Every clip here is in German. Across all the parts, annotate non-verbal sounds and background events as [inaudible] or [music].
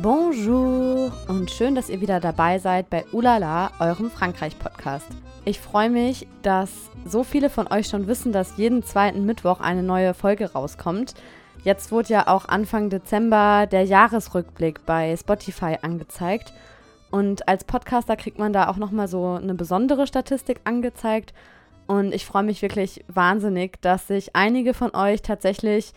Bonjour und schön, dass ihr wieder dabei seid bei Ulala, eurem Frankreich-Podcast. Ich freue mich, dass so viele von euch schon wissen, dass jeden zweiten Mittwoch eine neue Folge rauskommt. Jetzt wurde ja auch Anfang Dezember der Jahresrückblick bei Spotify angezeigt. Und als Podcaster kriegt man da auch nochmal so eine besondere Statistik angezeigt. Und ich freue mich wirklich wahnsinnig, dass sich einige von euch tatsächlich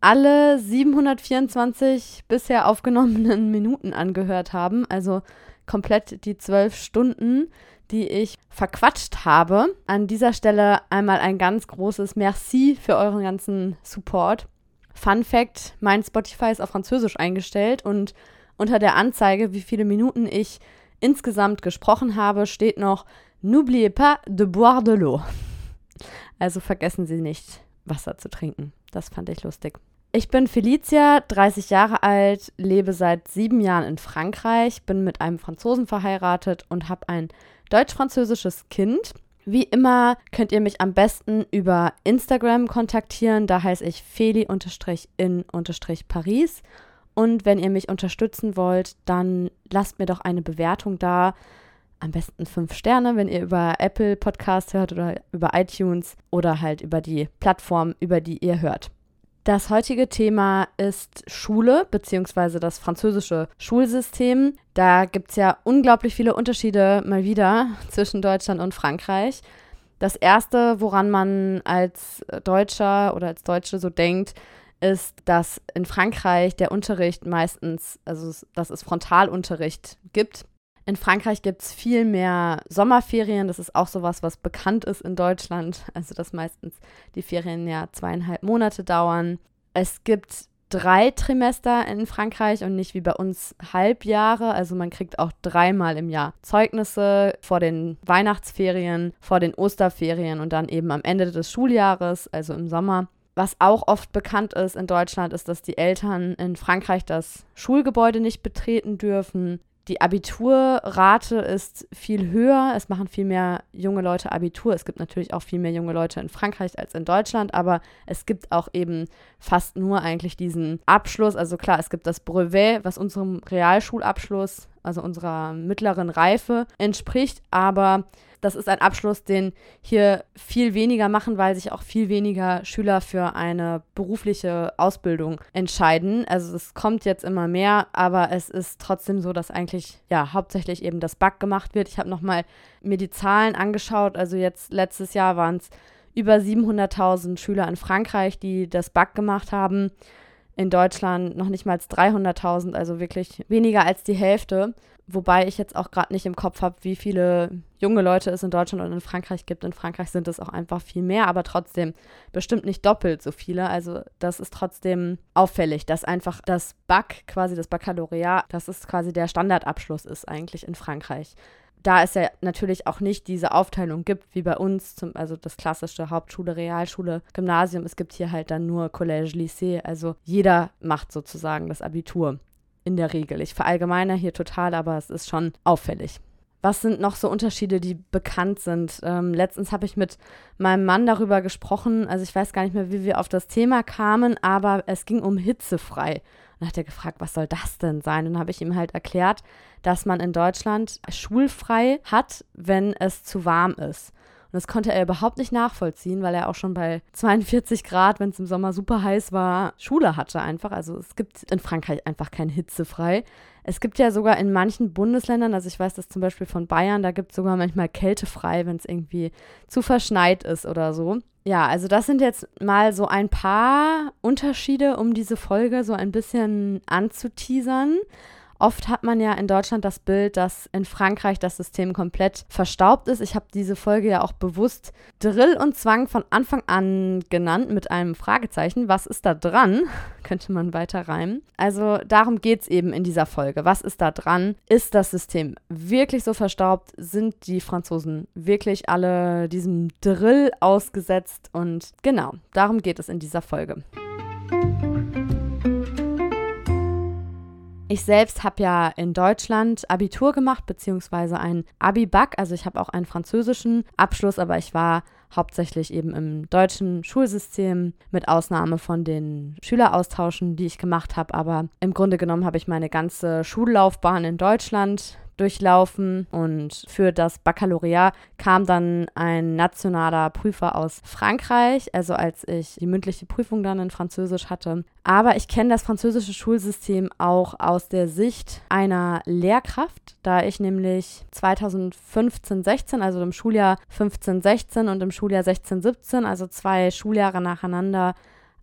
alle 724 bisher aufgenommenen [laughs] Minuten angehört haben. Also komplett die zwölf Stunden, die ich verquatscht habe. An dieser Stelle einmal ein ganz großes Merci für euren ganzen Support. Fun Fact: Mein Spotify ist auf Französisch eingestellt und unter der Anzeige, wie viele Minuten ich insgesamt gesprochen habe, steht noch N'oubliez pas de boire de l'eau. Also vergessen Sie nicht, Wasser zu trinken. Das fand ich lustig. Ich bin Felicia, 30 Jahre alt, lebe seit sieben Jahren in Frankreich, bin mit einem Franzosen verheiratet und habe ein deutsch-französisches Kind. Wie immer könnt ihr mich am besten über Instagram kontaktieren. Da heiße ich feli-in-paris. Und wenn ihr mich unterstützen wollt, dann lasst mir doch eine Bewertung da. Am besten fünf Sterne, wenn ihr über Apple Podcast hört oder über iTunes oder halt über die Plattform, über die ihr hört. Das heutige Thema ist Schule bzw. das französische Schulsystem. Da gibt es ja unglaublich viele Unterschiede mal wieder [laughs] zwischen Deutschland und Frankreich. Das Erste, woran man als Deutscher oder als Deutsche so denkt, ist, dass in Frankreich der Unterricht meistens, also dass es Frontalunterricht gibt. In Frankreich gibt es viel mehr Sommerferien. Das ist auch sowas, was bekannt ist in Deutschland. [laughs] Also, dass meistens die Ferien ja zweieinhalb Monate dauern. Es gibt drei Trimester in Frankreich und nicht wie bei uns Halbjahre. Also man kriegt auch dreimal im Jahr Zeugnisse vor den Weihnachtsferien, vor den Osterferien und dann eben am Ende des Schuljahres, also im Sommer. Was auch oft bekannt ist in Deutschland, ist, dass die Eltern in Frankreich das Schulgebäude nicht betreten dürfen. Die Abiturrate ist viel höher. Es machen viel mehr junge Leute Abitur. Es gibt natürlich auch viel mehr junge Leute in Frankreich als in Deutschland, aber es gibt auch eben fast nur eigentlich diesen Abschluss. Also klar, es gibt das Brevet, was unserem Realschulabschluss, also unserer mittleren Reife entspricht, aber das ist ein Abschluss, den hier viel weniger machen, weil sich auch viel weniger Schüler für eine berufliche Ausbildung entscheiden. Also es kommt jetzt immer mehr, aber es ist trotzdem so, dass eigentlich ja hauptsächlich eben das Back gemacht wird. Ich habe nochmal mir die Zahlen angeschaut. Also jetzt letztes Jahr waren es über 700.000 Schüler in Frankreich, die das Back gemacht haben. In Deutschland noch nicht mal 300.000, also wirklich weniger als die Hälfte. Wobei ich jetzt auch gerade nicht im Kopf habe, wie viele junge Leute es in Deutschland und in Frankreich gibt. In Frankreich sind es auch einfach viel mehr, aber trotzdem bestimmt nicht doppelt so viele. Also das ist trotzdem auffällig, dass einfach das BAC, quasi das Baccalaureat, das ist quasi der Standardabschluss ist eigentlich in Frankreich. Da es ja natürlich auch nicht diese Aufteilung gibt, wie bei uns, zum, also das klassische Hauptschule, Realschule, Gymnasium. Es gibt hier halt dann nur Collège, Lycée. Also jeder macht sozusagen das Abitur in der Regel. Ich verallgemeine hier total, aber es ist schon auffällig. Was sind noch so Unterschiede, die bekannt sind? Ähm, letztens habe ich mit meinem Mann darüber gesprochen. Also ich weiß gar nicht mehr, wie wir auf das Thema kamen, aber es ging um hitzefrei. Und hat er gefragt, was soll das denn sein? Und dann habe ich ihm halt erklärt, dass man in Deutschland schulfrei hat, wenn es zu warm ist. Und das konnte er überhaupt nicht nachvollziehen, weil er auch schon bei 42 Grad, wenn es im Sommer super heiß war, Schule hatte einfach. Also es gibt in Frankreich einfach kein Hitzefrei. Es gibt ja sogar in manchen Bundesländern, also ich weiß das zum Beispiel von Bayern, da gibt es sogar manchmal kältefrei, wenn es irgendwie zu verschneit ist oder so. Ja, also das sind jetzt mal so ein paar Unterschiede, um diese Folge so ein bisschen anzuteasern. Oft hat man ja in Deutschland das Bild, dass in Frankreich das System komplett verstaubt ist. Ich habe diese Folge ja auch bewusst Drill und Zwang von Anfang an genannt mit einem Fragezeichen. Was ist da dran? [laughs] Könnte man weiter reimen. Also darum geht es eben in dieser Folge. Was ist da dran? Ist das System wirklich so verstaubt? Sind die Franzosen wirklich alle diesem Drill ausgesetzt? Und genau, darum geht es in dieser Folge. Ich selbst habe ja in Deutschland Abitur gemacht, beziehungsweise ein Abi-Bac. Also ich habe auch einen französischen Abschluss, aber ich war hauptsächlich eben im deutschen Schulsystem, mit Ausnahme von den Schüleraustauschen, die ich gemacht habe. Aber im Grunde genommen habe ich meine ganze Schullaufbahn in Deutschland durchlaufen und für das Baccalaureat kam dann ein nationaler Prüfer aus Frankreich, also als ich die mündliche Prüfung dann in Französisch hatte. Aber ich kenne das französische Schulsystem auch aus der Sicht einer Lehrkraft, da ich nämlich 2015, 16, also im Schuljahr 15, 16 und im Schuljahr 16, 17, also zwei Schuljahre nacheinander,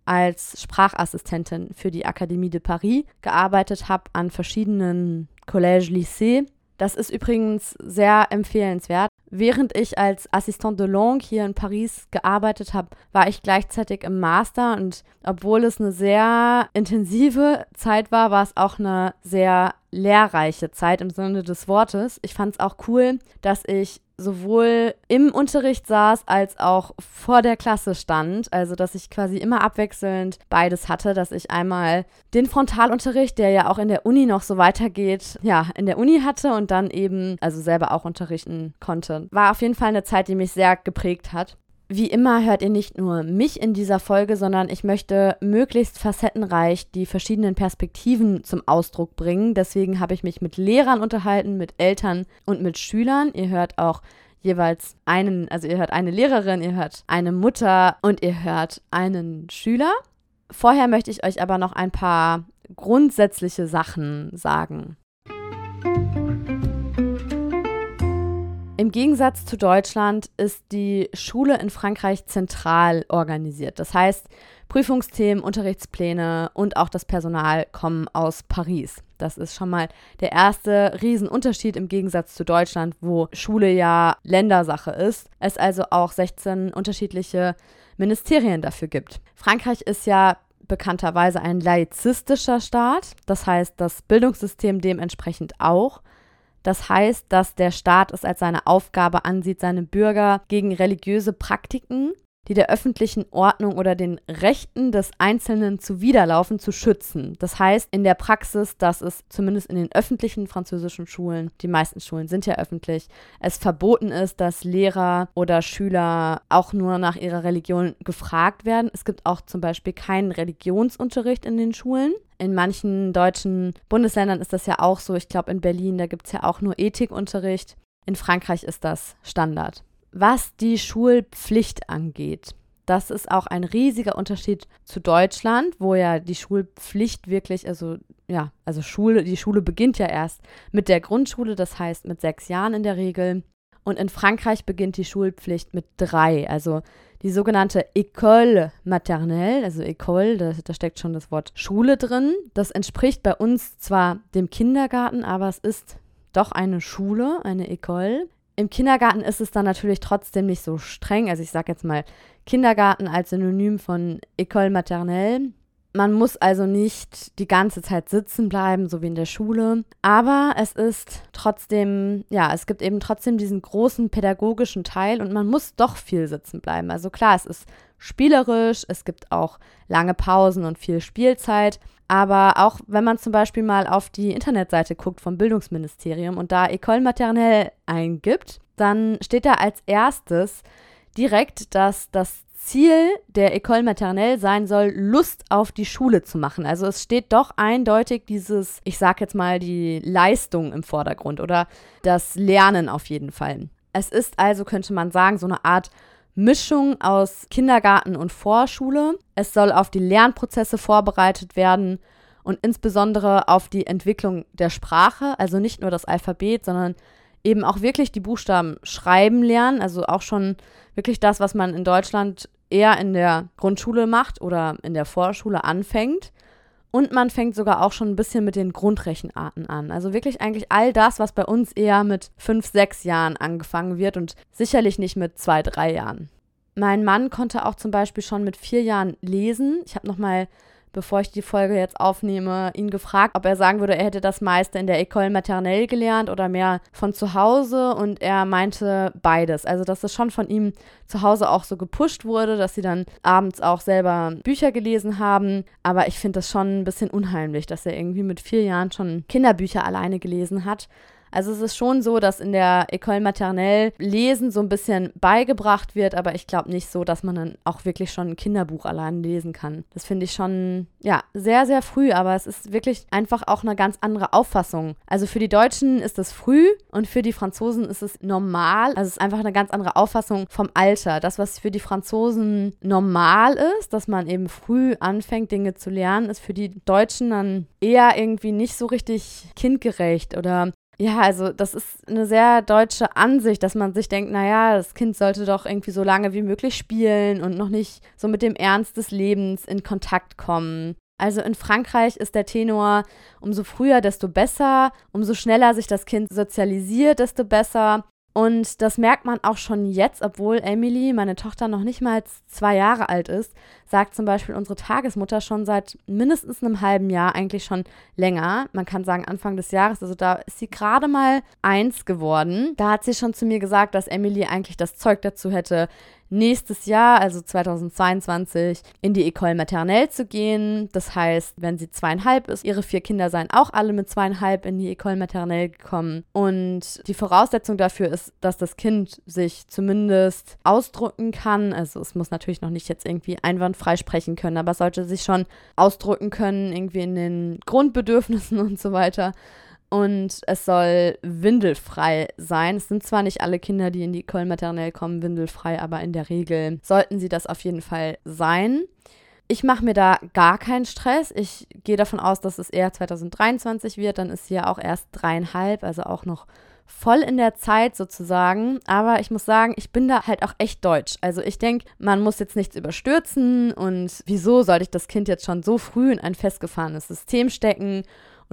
als Sprachassistentin für die Akademie de Paris gearbeitet habe an verschiedenen Collèges, Lycées das ist übrigens sehr empfehlenswert. Während ich als Assistant de Langue hier in Paris gearbeitet habe, war ich gleichzeitig im Master und obwohl es eine sehr intensive Zeit war, war es auch eine sehr lehrreiche Zeit im Sinne des Wortes. Ich fand es auch cool, dass ich sowohl im Unterricht saß als auch vor der Klasse stand. Also, dass ich quasi immer abwechselnd beides hatte, dass ich einmal den Frontalunterricht, der ja auch in der Uni noch so weitergeht, ja, in der Uni hatte und dann eben, also selber auch unterrichten konnte. War auf jeden Fall eine Zeit, die mich sehr geprägt hat. Wie immer hört ihr nicht nur mich in dieser Folge, sondern ich möchte möglichst facettenreich die verschiedenen Perspektiven zum Ausdruck bringen. Deswegen habe ich mich mit Lehrern unterhalten, mit Eltern und mit Schülern. Ihr hört auch jeweils einen, also ihr hört eine Lehrerin, ihr hört eine Mutter und ihr hört einen Schüler. Vorher möchte ich euch aber noch ein paar grundsätzliche Sachen sagen. Im Gegensatz zu Deutschland ist die Schule in Frankreich zentral organisiert. Das heißt, Prüfungsthemen, Unterrichtspläne und auch das Personal kommen aus Paris. Das ist schon mal der erste Riesenunterschied im Gegensatz zu Deutschland, wo Schule ja Ländersache ist. Es also auch 16 unterschiedliche Ministerien dafür gibt. Frankreich ist ja bekannterweise ein laizistischer Staat. Das heißt, das Bildungssystem dementsprechend auch. Das heißt, dass der Staat es als seine Aufgabe ansieht, seine Bürger gegen religiöse Praktiken, die der öffentlichen Ordnung oder den Rechten des Einzelnen zuwiderlaufen, zu schützen. Das heißt in der Praxis, dass es zumindest in den öffentlichen französischen Schulen, die meisten Schulen sind ja öffentlich, es verboten ist, dass Lehrer oder Schüler auch nur nach ihrer Religion gefragt werden. Es gibt auch zum Beispiel keinen Religionsunterricht in den Schulen. In manchen deutschen Bundesländern ist das ja auch so. Ich glaube, in Berlin, da gibt es ja auch nur Ethikunterricht. In Frankreich ist das Standard. Was die Schulpflicht angeht, das ist auch ein riesiger Unterschied zu Deutschland, wo ja die Schulpflicht wirklich, also ja, also Schule, die Schule beginnt ja erst mit der Grundschule, das heißt mit sechs Jahren in der Regel. Und in Frankreich beginnt die Schulpflicht mit drei. Also die sogenannte École maternelle, also École, da, da, steckt schon das Wort Schule drin. Das entspricht bei uns zwar dem Kindergarten, aber es ist doch eine Schule, eine École. Im Kindergarten ist es dann natürlich trotzdem nicht so streng. Also ich sage jetzt mal Kindergarten als Synonym von École maternelle. Man muss also nicht die ganze Zeit sitzen bleiben, so wie in der Schule. Aber es ist trotzdem, ja, es gibt eben trotzdem diesen großen pädagogischen Teil und man muss doch viel sitzen bleiben. Also klar, es ist spielerisch, es gibt auch lange Pausen und viel Spielzeit. Aber auch wenn man zum Beispiel mal auf die Internetseite guckt vom Bildungsministerium und da École maternelle eingibt, dann steht da als erstes direkt, dass das Ziel der École maternelle sein soll, Lust auf die Schule zu machen. Also es steht doch eindeutig dieses, ich sag jetzt mal, die Leistung im Vordergrund oder das Lernen auf jeden Fall. Es ist also, könnte man sagen, so eine Art Mischung aus Kindergarten und Vorschule. Es soll auf die Lernprozesse vorbereitet werden und insbesondere auf die Entwicklung der Sprache, also nicht nur das Alphabet, sondern eben auch wirklich die Buchstaben schreiben lernen, also auch schon wirklich das, was man in Deutschland eher in der Grundschule macht oder in der Vorschule anfängt. Und man fängt sogar auch schon ein bisschen mit den Grundrechenarten an. Also wirklich eigentlich all das, was bei uns eher mit fünf, sechs Jahren angefangen wird und sicherlich nicht mit zwei, drei Jahren. Mein Mann konnte auch zum Beispiel schon mit vier Jahren lesen. Ich habe nochmal bevor ich die Folge jetzt aufnehme, ihn gefragt, ob er sagen würde, er hätte das meiste in der École maternelle gelernt oder mehr von zu Hause. Und er meinte beides. Also, dass es schon von ihm zu Hause auch so gepusht wurde, dass sie dann abends auch selber Bücher gelesen haben. Aber ich finde das schon ein bisschen unheimlich, dass er irgendwie mit vier Jahren schon Kinderbücher alleine gelesen hat. Also es ist schon so, dass in der École Maternelle Lesen so ein bisschen beigebracht wird, aber ich glaube nicht so, dass man dann auch wirklich schon ein Kinderbuch allein lesen kann. Das finde ich schon, ja, sehr, sehr früh, aber es ist wirklich einfach auch eine ganz andere Auffassung. Also für die Deutschen ist es früh und für die Franzosen ist es normal. Also es ist einfach eine ganz andere Auffassung vom Alter. Das, was für die Franzosen normal ist, dass man eben früh anfängt, Dinge zu lernen, ist für die Deutschen dann eher irgendwie nicht so richtig kindgerecht oder ja, also das ist eine sehr deutsche Ansicht, dass man sich denkt, naja, das Kind sollte doch irgendwie so lange wie möglich spielen und noch nicht so mit dem Ernst des Lebens in Kontakt kommen. Also in Frankreich ist der Tenor, umso früher, desto besser, umso schneller sich das Kind sozialisiert, desto besser. Und das merkt man auch schon jetzt, obwohl Emily, meine Tochter, noch nicht mal zwei Jahre alt ist, sagt zum Beispiel unsere Tagesmutter schon seit mindestens einem halben Jahr, eigentlich schon länger. Man kann sagen Anfang des Jahres, also da ist sie gerade mal eins geworden. Da hat sie schon zu mir gesagt, dass Emily eigentlich das Zeug dazu hätte, nächstes Jahr, also 2022, in die École Maternelle zu gehen. Das heißt, wenn sie zweieinhalb ist, ihre vier Kinder seien auch alle mit zweieinhalb in die École Maternelle gekommen. Und die Voraussetzung dafür ist, dass das Kind sich zumindest ausdrücken kann. Also es muss natürlich noch nicht jetzt irgendwie einwandfrei sprechen können, aber es sollte sich schon ausdrücken können, irgendwie in den Grundbedürfnissen und so weiter und es soll windelfrei sein. Es sind zwar nicht alle Kinder, die in die École Maternelle kommen, windelfrei, aber in der Regel sollten sie das auf jeden Fall sein. Ich mache mir da gar keinen Stress. Ich gehe davon aus, dass es eher 2023 wird. Dann ist sie ja auch erst dreieinhalb, also auch noch voll in der Zeit sozusagen. Aber ich muss sagen, ich bin da halt auch echt deutsch. Also ich denke, man muss jetzt nichts überstürzen und wieso sollte ich das Kind jetzt schon so früh in ein festgefahrenes System stecken?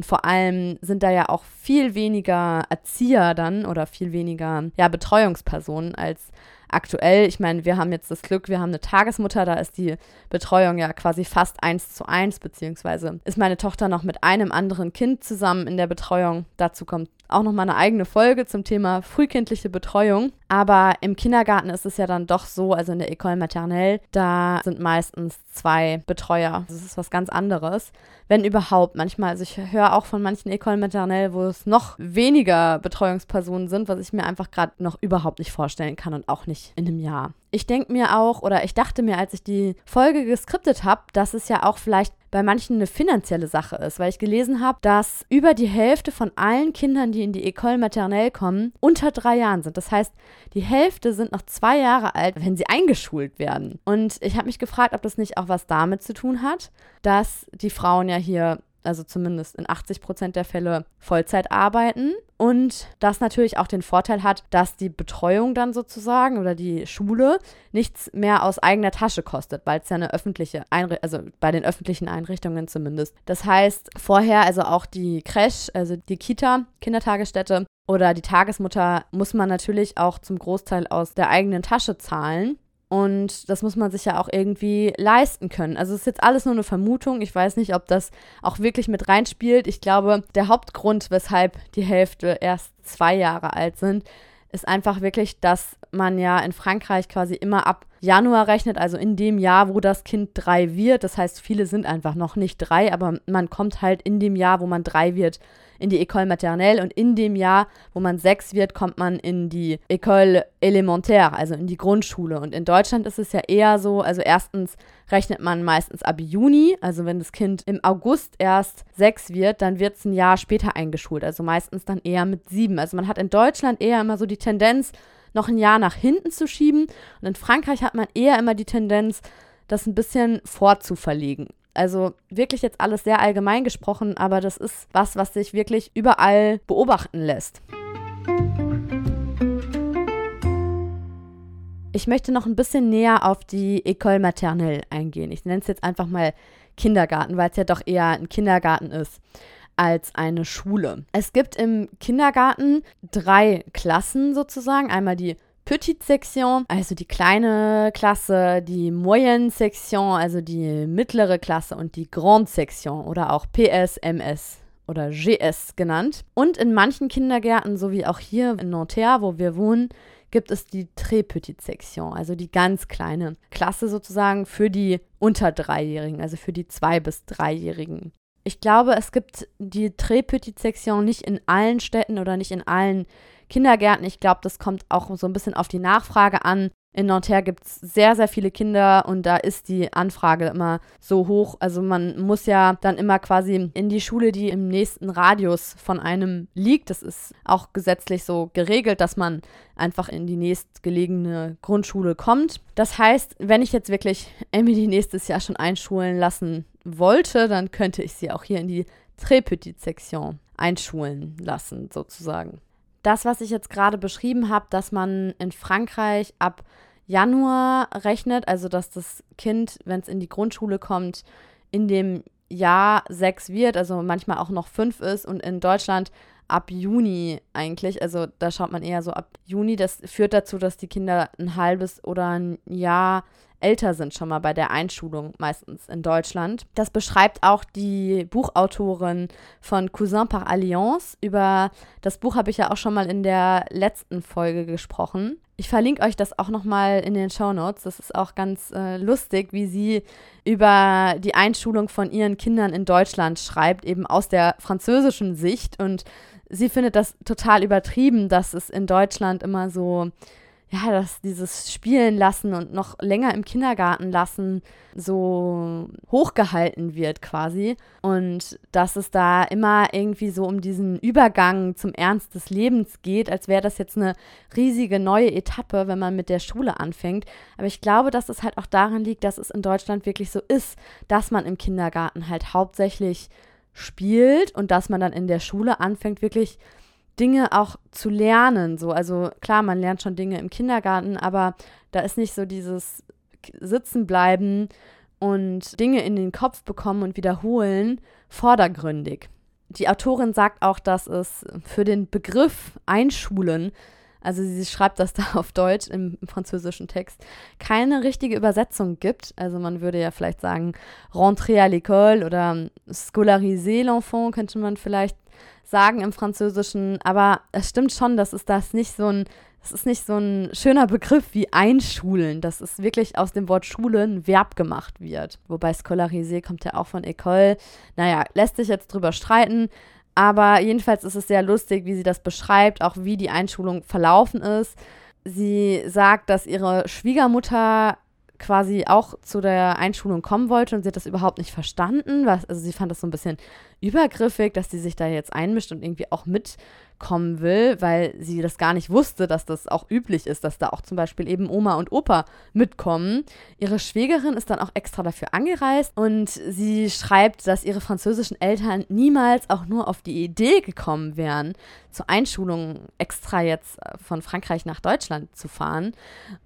Und vor allem sind da ja auch viel weniger Erzieher dann oder viel weniger ja, Betreuungspersonen als aktuell. Ich meine, wir haben jetzt das Glück, wir haben eine Tagesmutter, da ist die Betreuung ja quasi fast eins zu eins, beziehungsweise ist meine Tochter noch mit einem anderen Kind zusammen in der Betreuung. Dazu kommt auch noch mal eine eigene Folge zum Thema frühkindliche Betreuung. Aber im Kindergarten ist es ja dann doch so, also in der École Maternelle, da sind meistens zwei Betreuer. Das ist was ganz anderes. Wenn überhaupt. Manchmal, also ich höre auch von manchen École Maternelle, wo es noch weniger Betreuungspersonen sind, was ich mir einfach gerade noch überhaupt nicht vorstellen kann und auch nicht in einem Jahr ich denke mir auch, oder ich dachte mir, als ich die Folge geskriptet habe, dass es ja auch vielleicht bei manchen eine finanzielle Sache ist, weil ich gelesen habe, dass über die Hälfte von allen Kindern, die in die École Maternelle kommen, unter drei Jahren sind. Das heißt, die Hälfte sind noch zwei Jahre alt, wenn sie eingeschult werden. Und ich habe mich gefragt, ob das nicht auch was damit zu tun hat, dass die Frauen ja hier also zumindest in 80 Prozent der Fälle Vollzeit arbeiten und das natürlich auch den Vorteil hat, dass die Betreuung dann sozusagen oder die Schule nichts mehr aus eigener Tasche kostet, weil es ja eine öffentliche Einrichtung, also bei den öffentlichen Einrichtungen zumindest. Das heißt, vorher also auch die Crash, also die Kita, Kindertagesstätte oder die Tagesmutter muss man natürlich auch zum Großteil aus der eigenen Tasche zahlen. Und das muss man sich ja auch irgendwie leisten können. Also es ist jetzt alles nur eine Vermutung. Ich weiß nicht, ob das auch wirklich mit reinspielt. Ich glaube, der Hauptgrund, weshalb die Hälfte erst zwei Jahre alt sind, ist einfach wirklich, dass man ja in Frankreich quasi immer ab Januar rechnet, also in dem Jahr, wo das Kind drei wird. Das heißt, viele sind einfach noch nicht drei, aber man kommt halt in dem Jahr, wo man drei wird, in die École maternelle und in dem Jahr, wo man sechs wird, kommt man in die École élémentaire, also in die Grundschule. Und in Deutschland ist es ja eher so, also erstens rechnet man meistens ab Juni, also wenn das Kind im August erst sechs wird, dann wird es ein Jahr später eingeschult, also meistens dann eher mit sieben. Also man hat in Deutschland eher immer so die Tendenz, noch ein Jahr nach hinten zu schieben. Und in Frankreich hat man eher immer die Tendenz, das ein bisschen vorzuverlegen. Also wirklich jetzt alles sehr allgemein gesprochen, aber das ist was, was sich wirklich überall beobachten lässt. Ich möchte noch ein bisschen näher auf die École Maternelle eingehen. Ich nenne es jetzt einfach mal Kindergarten, weil es ja doch eher ein Kindergarten ist als eine Schule. Es gibt im Kindergarten drei Klassen sozusagen. Einmal die Petite Section, also die kleine Klasse, die Moyenne Section, also die mittlere Klasse und die Grande Section oder auch PS, MS oder GS genannt. Und in manchen Kindergärten, so wie auch hier in Nanterre, wo wir wohnen, gibt es die Très Petite Section, also die ganz kleine Klasse sozusagen für die unter Dreijährigen, also für die Zwei- bis Dreijährigen. Ich glaube, es gibt die Très Petite Section nicht in allen Städten oder nicht in allen Kindergärten. Ich glaube, das kommt auch so ein bisschen auf die Nachfrage an. In Nanterre gibt es sehr, sehr viele Kinder und da ist die Anfrage immer so hoch. Also man muss ja dann immer quasi in die Schule, die im nächsten Radius von einem liegt. Das ist auch gesetzlich so geregelt, dass man einfach in die nächstgelegene Grundschule kommt. Das heißt, wenn ich jetzt wirklich Emily nächstes Jahr schon einschulen lassen wollte, dann könnte ich sie auch hier in die Très Petite Section einschulen lassen, sozusagen das, was ich jetzt gerade beschrieben habe, dass man in Frankreich ab Januar rechnet, also dass das Kind, wenn es in die Grundschule kommt, in dem Jahr sechs wird, also manchmal auch noch fünf ist und in Deutschland ab Juni eigentlich, also da schaut man eher so ab Juni, das führt dazu, dass die Kinder ein halbes oder ein Jahr älter sind schon mal bei der Einschulung, meistens in Deutschland. Das beschreibt auch die Buchautorin von Cousin par Alliance. Über das Buch habe ich ja auch schon mal in der letzten Folge gesprochen. Ich verlinke euch das auch nochmal in den Show Notes. Das ist auch ganz äh, lustig, wie sie über die Einschulung von ihren Kindern in Deutschland schreibt, eben aus der französischen Sicht. Und sie findet das total übertrieben, dass es in Deutschland immer so ja, dass dieses Spielen lassen und noch länger im Kindergarten lassen so hochgehalten wird quasi. Und dass es da immer irgendwie so um diesen Übergang zum Ernst des Lebens geht, als wäre das jetzt eine riesige neue Etappe, wenn man mit der Schule anfängt. Aber ich glaube, dass es halt auch daran liegt, dass es in Deutschland wirklich so ist, dass man im Kindergarten halt hauptsächlich spielt und dass man dann in der Schule anfängt, wirklich Dinge auch zu lernen. So, also klar, man lernt schon Dinge im Kindergarten, aber da ist nicht so dieses Sitzenbleiben und Dinge in den Kopf bekommen und wiederholen vordergründig. Die Autorin sagt auch, dass es für den Begriff Einschulen, also sie schreibt das [laughs] da auf Deutsch im, im französischen Text, keine richtige Übersetzung gibt. Also man würde ja vielleicht sagen, rentrer à l'école oder scolariser l'enfant könnte man vielleicht sagen im Französischen, aber es stimmt schon, dass es das nicht so ein, es ist nicht so ein schöner Begriff wie einschulen, dass es wirklich aus dem Wort Schule ein Verb gemacht wird. Wobei scolarisé kommt ja auch von École. Naja, lässt sich jetzt drüber streiten. Aber jedenfalls ist es sehr lustig, wie sie das beschreibt, auch wie die Einschulung verlaufen ist. Sie sagt, dass ihre Schwiegermutter quasi auch zu der Einschulung kommen wollte und sie hat das überhaupt nicht verstanden. Was, also sie fand das so ein bisschen übergriffig, dass sie sich da jetzt einmischt und irgendwie auch mitkommen will, weil sie das gar nicht wusste, dass das auch üblich ist, dass da auch zum Beispiel eben Oma und Opa mitkommen. Ihre Schwägerin ist dann auch extra dafür angereist und sie schreibt, dass ihre französischen Eltern niemals auch nur auf die Idee gekommen wären, zur Einschulung extra jetzt von Frankreich nach Deutschland zu fahren.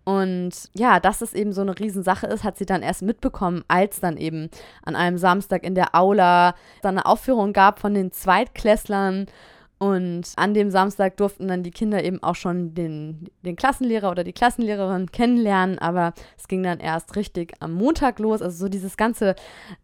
Und ja, dass es eben so eine Riesensache ist, hat sie dann erst mitbekommen, als dann eben an einem Samstag in der Aula dann eine Aufführung gab von den Zweitklässlern. Und an dem Samstag durften dann die Kinder eben auch schon den, den Klassenlehrer oder die Klassenlehrerin kennenlernen, aber es ging dann erst richtig am Montag los. Also so dieses ganze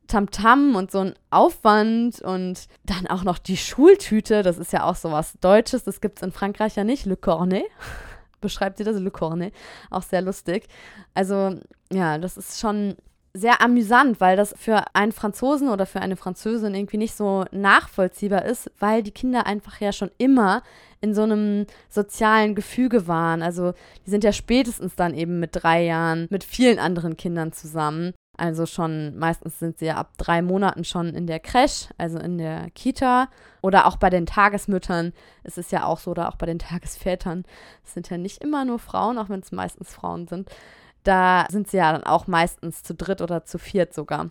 Tamtam -Tam und so ein Aufwand und dann auch noch die Schultüte, das ist ja auch so was Deutsches, das gibt es in Frankreich ja nicht, Le Cornet. [laughs] Beschreibt sie das, Le Cornet. Auch sehr lustig. Also ja, das ist schon sehr amüsant, weil das für einen Franzosen oder für eine Französin irgendwie nicht so nachvollziehbar ist, weil die Kinder einfach ja schon immer in so einem sozialen Gefüge waren. Also die sind ja spätestens dann eben mit drei Jahren mit vielen anderen Kindern zusammen. Also schon, meistens sind sie ja ab drei Monaten schon in der Creche, also in der Kita. Oder auch bei den Tagesmüttern ist es ja auch so, oder auch bei den Tagesvätern. Es sind ja nicht immer nur Frauen, auch wenn es meistens Frauen sind. Da sind sie ja dann auch meistens zu dritt oder zu viert sogar.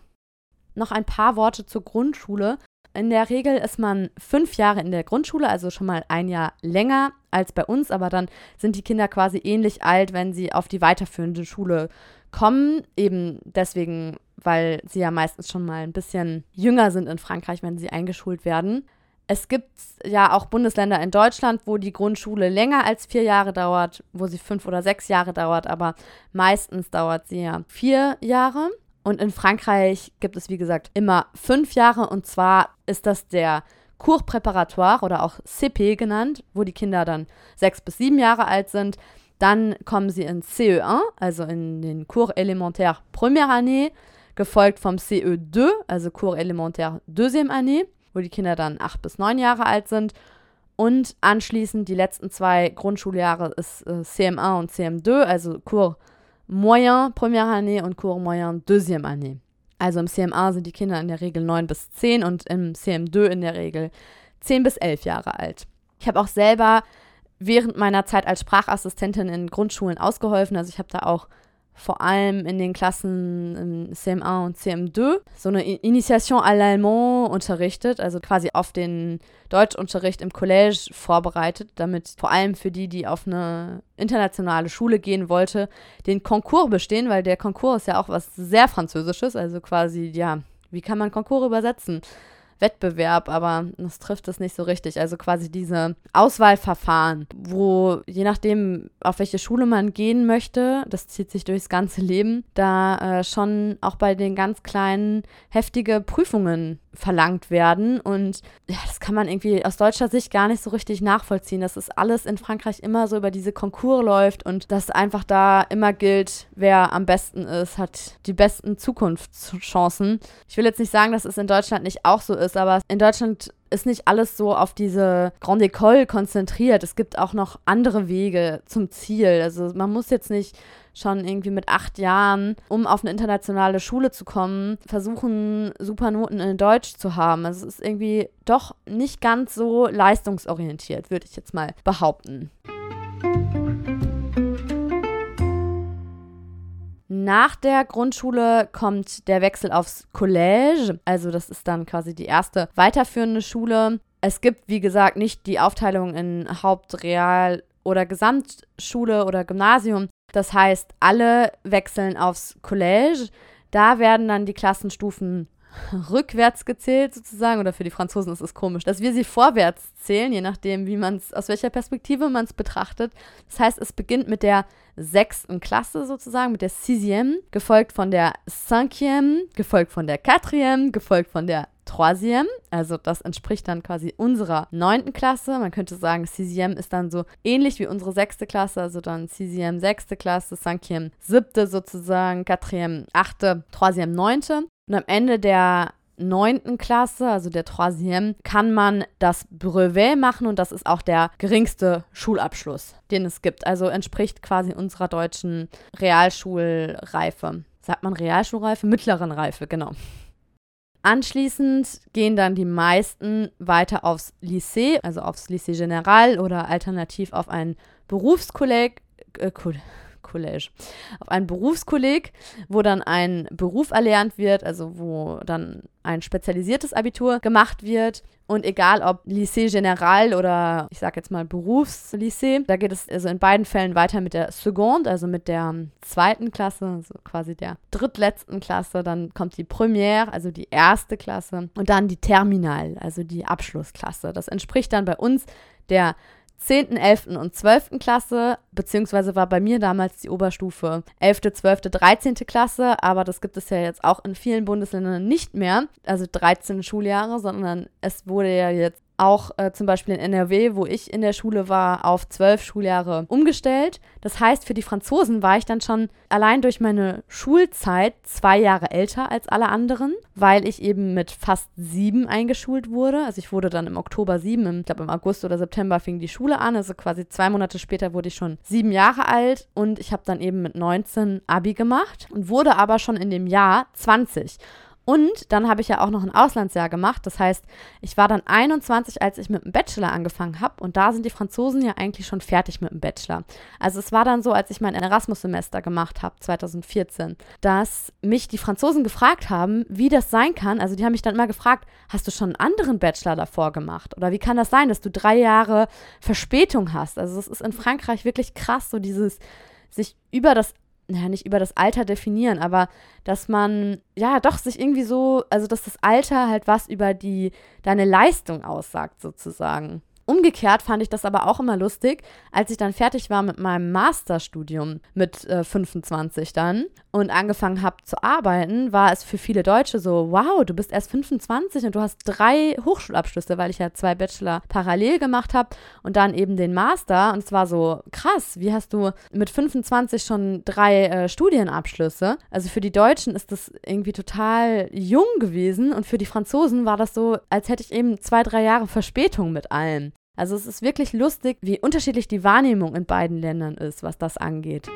Noch ein paar Worte zur Grundschule. In der Regel ist man fünf Jahre in der Grundschule, also schon mal ein Jahr länger als bei uns, aber dann sind die Kinder quasi ähnlich alt, wenn sie auf die weiterführende Schule kommen. Eben deswegen, weil sie ja meistens schon mal ein bisschen jünger sind in Frankreich, wenn sie eingeschult werden. Es gibt ja auch Bundesländer in Deutschland, wo die Grundschule länger als vier Jahre dauert, wo sie fünf oder sechs Jahre dauert, aber meistens dauert sie ja vier Jahre. Und in Frankreich gibt es, wie gesagt, immer fünf Jahre. Und zwar ist das der Cours préparatoire oder auch CP genannt, wo die Kinder dann sechs bis sieben Jahre alt sind. Dann kommen sie in CE1, also in den Cours élémentaire première année. gefolgt vom CE2, also Cours élémentaire deuxième année, wo die Kinder dann acht bis neun Jahre alt sind. Und anschließend die letzten zwei Grundschuljahre ist äh, CM1 und CM2, also Cours moyen première année und Cours moyen deuxième année. Also im CMA sind die Kinder in der Regel 9 bis 10 und im CM2 in der Regel 10 bis 11 Jahre alt. Ich habe auch selber während meiner Zeit als Sprachassistentin in Grundschulen ausgeholfen. Also ich habe da auch vor allem in den Klassen CM1 und CM2 so eine Initiation à l'allemand unterrichtet, also quasi auf den Deutschunterricht im Collège vorbereitet, damit vor allem für die, die auf eine internationale Schule gehen wollte, den Konkurs bestehen, weil der Konkurs ist ja auch was sehr Französisches, also quasi, ja, wie kann man Konkurs übersetzen? Wettbewerb, aber das trifft es nicht so richtig. Also quasi diese Auswahlverfahren, wo je nachdem, auf welche Schule man gehen möchte, das zieht sich durchs ganze Leben, da äh, schon auch bei den ganz kleinen heftige Prüfungen verlangt werden. Und ja, das kann man irgendwie aus deutscher Sicht gar nicht so richtig nachvollziehen, dass es alles in Frankreich immer so über diese Konkurs läuft und dass einfach da immer gilt, wer am besten ist, hat die besten Zukunftschancen. Ich will jetzt nicht sagen, dass es in Deutschland nicht auch so ist, aber in Deutschland ist nicht alles so auf diese Grande École konzentriert. Es gibt auch noch andere Wege zum Ziel. Also man muss jetzt nicht schon irgendwie mit acht Jahren, um auf eine internationale Schule zu kommen, versuchen, super Noten in Deutsch zu haben. Also es ist irgendwie doch nicht ganz so leistungsorientiert, würde ich jetzt mal behaupten. Nach der Grundschule kommt der Wechsel aufs Collège, also das ist dann quasi die erste weiterführende Schule. Es gibt, wie gesagt, nicht die Aufteilung in Haupt-, Real- oder Gesamtschule oder Gymnasium. Das heißt, alle wechseln aufs Collège. Da werden dann die Klassenstufen rückwärts gezählt sozusagen oder für die Franzosen ist es komisch, dass wir sie vorwärts zählen, je nachdem, wie man es aus welcher Perspektive man es betrachtet. Das heißt, es beginnt mit der sechsten Klasse sozusagen, mit der sixième, gefolgt von der cinquième, gefolgt von der quatrième, gefolgt von der troisième, also das entspricht dann quasi unserer neunten Klasse. Man könnte sagen, sixième ist dann so ähnlich wie unsere sechste Klasse, also dann sixième, sechste Klasse, cinquième, siebte sozusagen, quatrième, achte, troisième, neunte. Und am Ende der neunten Klasse, also der Troisième, kann man das Brevet machen und das ist auch der geringste Schulabschluss, den es gibt. Also entspricht quasi unserer deutschen Realschulreife. Sagt man Realschulreife? Mittleren Reife, genau. Anschließend gehen dann die meisten weiter aufs Lycée, also aufs Lycée General oder alternativ auf ein Berufskolleg. Äh, College, auf ein Berufskolleg, wo dann ein Beruf erlernt wird, also wo dann ein spezialisiertes Abitur gemacht wird. Und egal ob Lycée General oder ich sage jetzt mal Berufslycée, da geht es also in beiden Fällen weiter mit der Seconde, also mit der zweiten Klasse, also quasi der drittletzten Klasse. Dann kommt die Première, also die erste Klasse. Und dann die Terminal, also die Abschlussklasse. Das entspricht dann bei uns der 10., 11. und 12. Klasse, beziehungsweise war bei mir damals die Oberstufe 11., 12., 13. Klasse, aber das gibt es ja jetzt auch in vielen Bundesländern nicht mehr, also 13 Schuljahre, sondern es wurde ja jetzt auch äh, zum Beispiel in NRW, wo ich in der Schule war, auf zwölf Schuljahre umgestellt. Das heißt, für die Franzosen war ich dann schon allein durch meine Schulzeit zwei Jahre älter als alle anderen, weil ich eben mit fast sieben eingeschult wurde. Also ich wurde dann im Oktober sieben, ich glaube im August oder September fing die Schule an. Also quasi zwei Monate später wurde ich schon sieben Jahre alt und ich habe dann eben mit 19 Abi gemacht und wurde aber schon in dem Jahr 20. Und dann habe ich ja auch noch ein Auslandsjahr gemacht. Das heißt, ich war dann 21, als ich mit dem Bachelor angefangen habe. Und da sind die Franzosen ja eigentlich schon fertig mit dem Bachelor. Also es war dann so, als ich mein Erasmus-Semester gemacht habe, 2014, dass mich die Franzosen gefragt haben, wie das sein kann. Also die haben mich dann immer gefragt, hast du schon einen anderen Bachelor davor gemacht? Oder wie kann das sein, dass du drei Jahre Verspätung hast? Also es ist in Frankreich wirklich krass, so dieses sich über das naja, nicht über das Alter definieren, aber dass man, ja, doch sich irgendwie so, also dass das Alter halt was über die, deine Leistung aussagt, sozusagen. Umgekehrt fand ich das aber auch immer lustig, als ich dann fertig war mit meinem Masterstudium mit äh, 25 dann und angefangen habe zu arbeiten, war es für viele Deutsche so, wow, du bist erst 25 und du hast drei Hochschulabschlüsse, weil ich ja zwei Bachelor parallel gemacht habe und dann eben den Master. Und es war so krass, wie hast du mit 25 schon drei äh, Studienabschlüsse? Also für die Deutschen ist das irgendwie total jung gewesen und für die Franzosen war das so, als hätte ich eben zwei, drei Jahre Verspätung mit allem. Also es ist wirklich lustig, wie unterschiedlich die Wahrnehmung in beiden Ländern ist, was das angeht.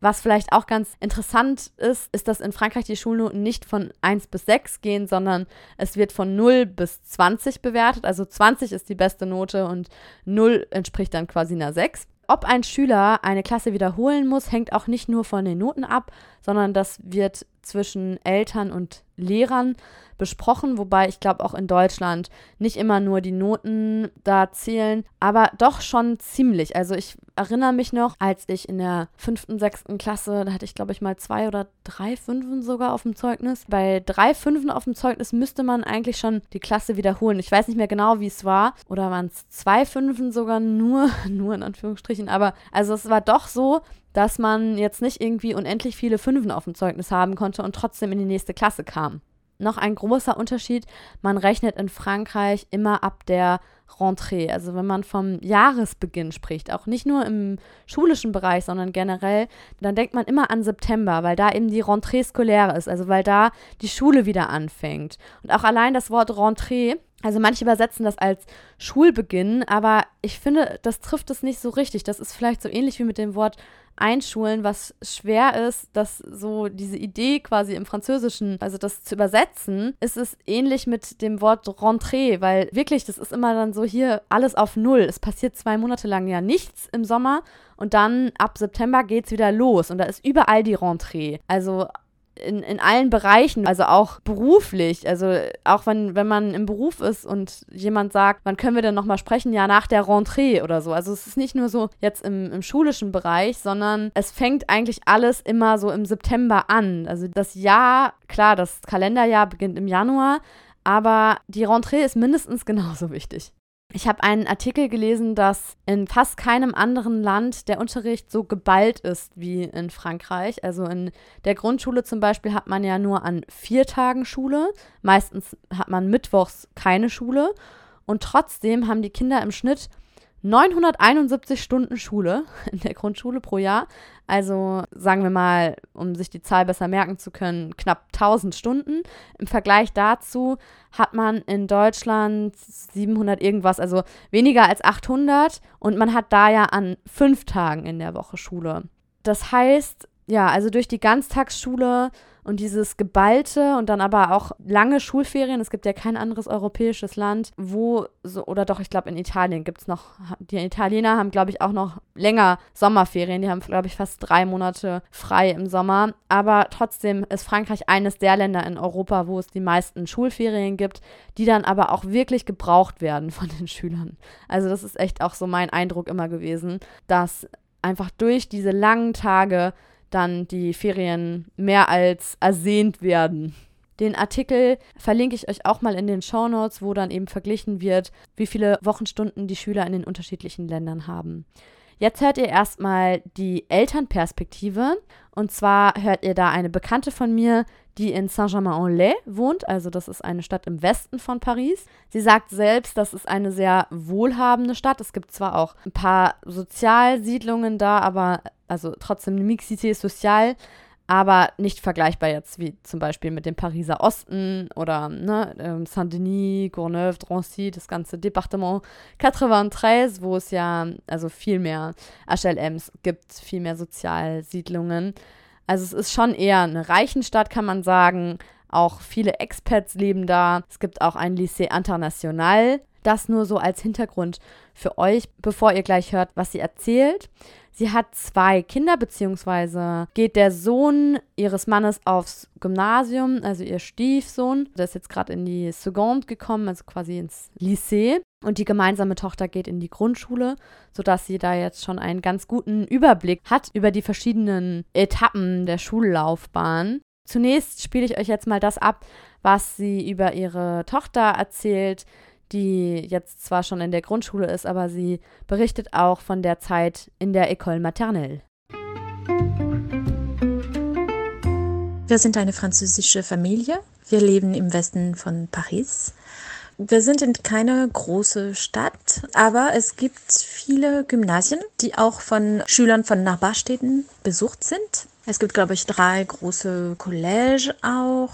Was vielleicht auch ganz interessant ist, ist, dass in Frankreich die Schulnoten nicht von 1 bis 6 gehen, sondern es wird von 0 bis 20 bewertet. Also 20 ist die beste Note und 0 entspricht dann quasi einer 6. Ob ein Schüler eine Klasse wiederholen muss, hängt auch nicht nur von den Noten ab, sondern das wird zwischen Eltern und Lehrern besprochen, wobei ich glaube auch in Deutschland nicht immer nur die Noten da zählen, aber doch schon ziemlich. Also ich erinnere mich noch, als ich in der fünften, sechsten Klasse, da hatte ich glaube ich mal zwei oder drei Fünfen sogar auf dem Zeugnis. Bei drei Fünfen auf dem Zeugnis müsste man eigentlich schon die Klasse wiederholen. Ich weiß nicht mehr genau, wie es war. Oder waren es zwei Fünfen sogar nur, [laughs] nur in Anführungsstrichen. Aber also es war doch so, dass man jetzt nicht irgendwie unendlich viele Fünfen auf dem Zeugnis haben konnte und trotzdem in die nächste Klasse kam noch ein großer Unterschied. Man rechnet in Frankreich immer ab der Rentrée, also wenn man vom Jahresbeginn spricht, auch nicht nur im schulischen Bereich, sondern generell, dann denkt man immer an September, weil da eben die Rentrée scolaire ist, also weil da die Schule wieder anfängt. Und auch allein das Wort Rentrée also manche übersetzen das als Schulbeginn, aber ich finde, das trifft es nicht so richtig. Das ist vielleicht so ähnlich wie mit dem Wort einschulen, was schwer ist, dass so diese Idee quasi im Französischen, also das zu übersetzen, ist es ähnlich mit dem Wort Rentrée, weil wirklich, das ist immer dann so hier alles auf Null. Es passiert zwei Monate lang ja nichts im Sommer und dann ab September geht es wieder los und da ist überall die Rentrée. Also in, in allen Bereichen, also auch beruflich. Also auch wenn, wenn man im Beruf ist und jemand sagt, wann können wir denn nochmal sprechen? Ja, nach der Rentrée oder so. Also es ist nicht nur so jetzt im, im schulischen Bereich, sondern es fängt eigentlich alles immer so im September an. Also das Jahr, klar, das Kalenderjahr beginnt im Januar, aber die Rentrée ist mindestens [laughs] genauso wichtig. Ich habe einen Artikel gelesen, dass in fast keinem anderen Land der Unterricht so geballt ist wie in Frankreich. Also in der Grundschule zum Beispiel hat man ja nur an vier Tagen Schule. Meistens hat man mittwochs keine Schule. Und trotzdem haben die Kinder im Schnitt 971 Stunden Schule [laughs] in der Grundschule pro Jahr. Also sagen wir mal, um sich die Zahl besser merken zu können, knapp 1000 Stunden. Im Vergleich dazu hat man in Deutschland 700 irgendwas, also weniger als 800. Und man hat da ja an fünf Tagen in der Woche Schule. Das heißt, ja, also durch die Ganztagsschule und dieses geballte und dann aber auch lange Schulferien. Es gibt ja kein anderes europäisches Land, wo so, oder doch, ich glaube, in Italien gibt es noch, die Italiener haben, glaube ich, auch noch länger Sommerferien. Die haben, glaube ich, fast drei Monate frei im Sommer. Aber trotzdem ist Frankreich eines der Länder in Europa, wo es die meisten Schulferien gibt, die dann aber auch wirklich gebraucht werden von den Schülern. Also, das ist echt auch so mein Eindruck immer gewesen, dass einfach durch diese langen Tage dann die Ferien mehr als ersehnt werden. Den Artikel verlinke ich euch auch mal in den Show Notes, wo dann eben verglichen wird, wie viele Wochenstunden die Schüler in den unterschiedlichen Ländern haben. Jetzt hört ihr erstmal die Elternperspektive. Und zwar hört ihr da eine Bekannte von mir, die in Saint-Germain-en-Laye wohnt. Also das ist eine Stadt im Westen von Paris. Sie sagt selbst, das ist eine sehr wohlhabende Stadt. Es gibt zwar auch ein paar Sozialsiedlungen da, aber also trotzdem eine Mixité sociale, aber nicht vergleichbar jetzt wie zum Beispiel mit dem Pariser Osten oder ne, ähm, Saint-Denis, Courneuve, Drancy, das ganze Departement 93, wo es ja also viel mehr HLMs gibt, viel mehr Sozialsiedlungen. Also es ist schon eher eine Reichenstadt, kann man sagen. Auch viele Expats leben da. Es gibt auch ein Lycée International. Das nur so als Hintergrund für euch, bevor ihr gleich hört, was sie erzählt. Sie hat zwei Kinder, beziehungsweise geht der Sohn ihres Mannes aufs Gymnasium, also ihr Stiefsohn. Der ist jetzt gerade in die Seconde gekommen, also quasi ins Lycée. Und die gemeinsame Tochter geht in die Grundschule, sodass sie da jetzt schon einen ganz guten Überblick hat über die verschiedenen Etappen der Schullaufbahn. Zunächst spiele ich euch jetzt mal das ab, was sie über ihre Tochter erzählt, die jetzt zwar schon in der Grundschule ist, aber sie berichtet auch von der Zeit in der École Maternelle. Wir sind eine französische Familie. Wir leben im Westen von Paris. Wir sind in keine große Stadt, aber es gibt viele Gymnasien, die auch von Schülern von Nachbarstädten besucht sind. Es gibt, glaube ich, drei große College auch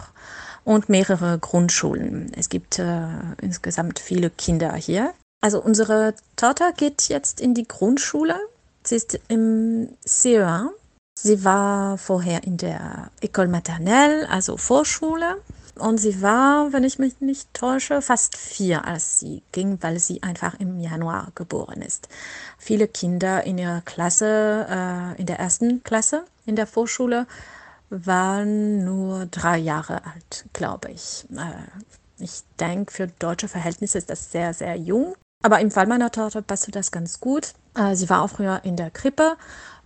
und mehrere Grundschulen. Es gibt äh, insgesamt viele Kinder hier. Also unsere Tochter geht jetzt in die Grundschule. Sie ist im CE1 Sie war vorher in der École Maternelle, also Vorschule. Und sie war, wenn ich mich nicht täusche, fast vier, als sie ging, weil sie einfach im Januar geboren ist. Viele Kinder in ihrer Klasse, äh, in der ersten Klasse in der Vorschule, waren nur drei Jahre alt, glaube ich. Äh, ich denke, für deutsche Verhältnisse ist das sehr, sehr jung. Aber im Fall meiner Tochter passte das ganz gut. Äh, sie war auch früher in der Krippe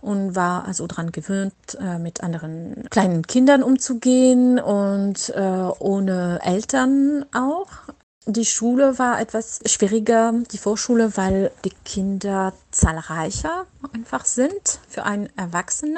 und war also daran gewöhnt, äh, mit anderen kleinen Kindern umzugehen und ohne Eltern auch. Die Schule war etwas schwieriger, die Vorschule, weil die Kinder zahlreicher einfach sind für einen Erwachsenen,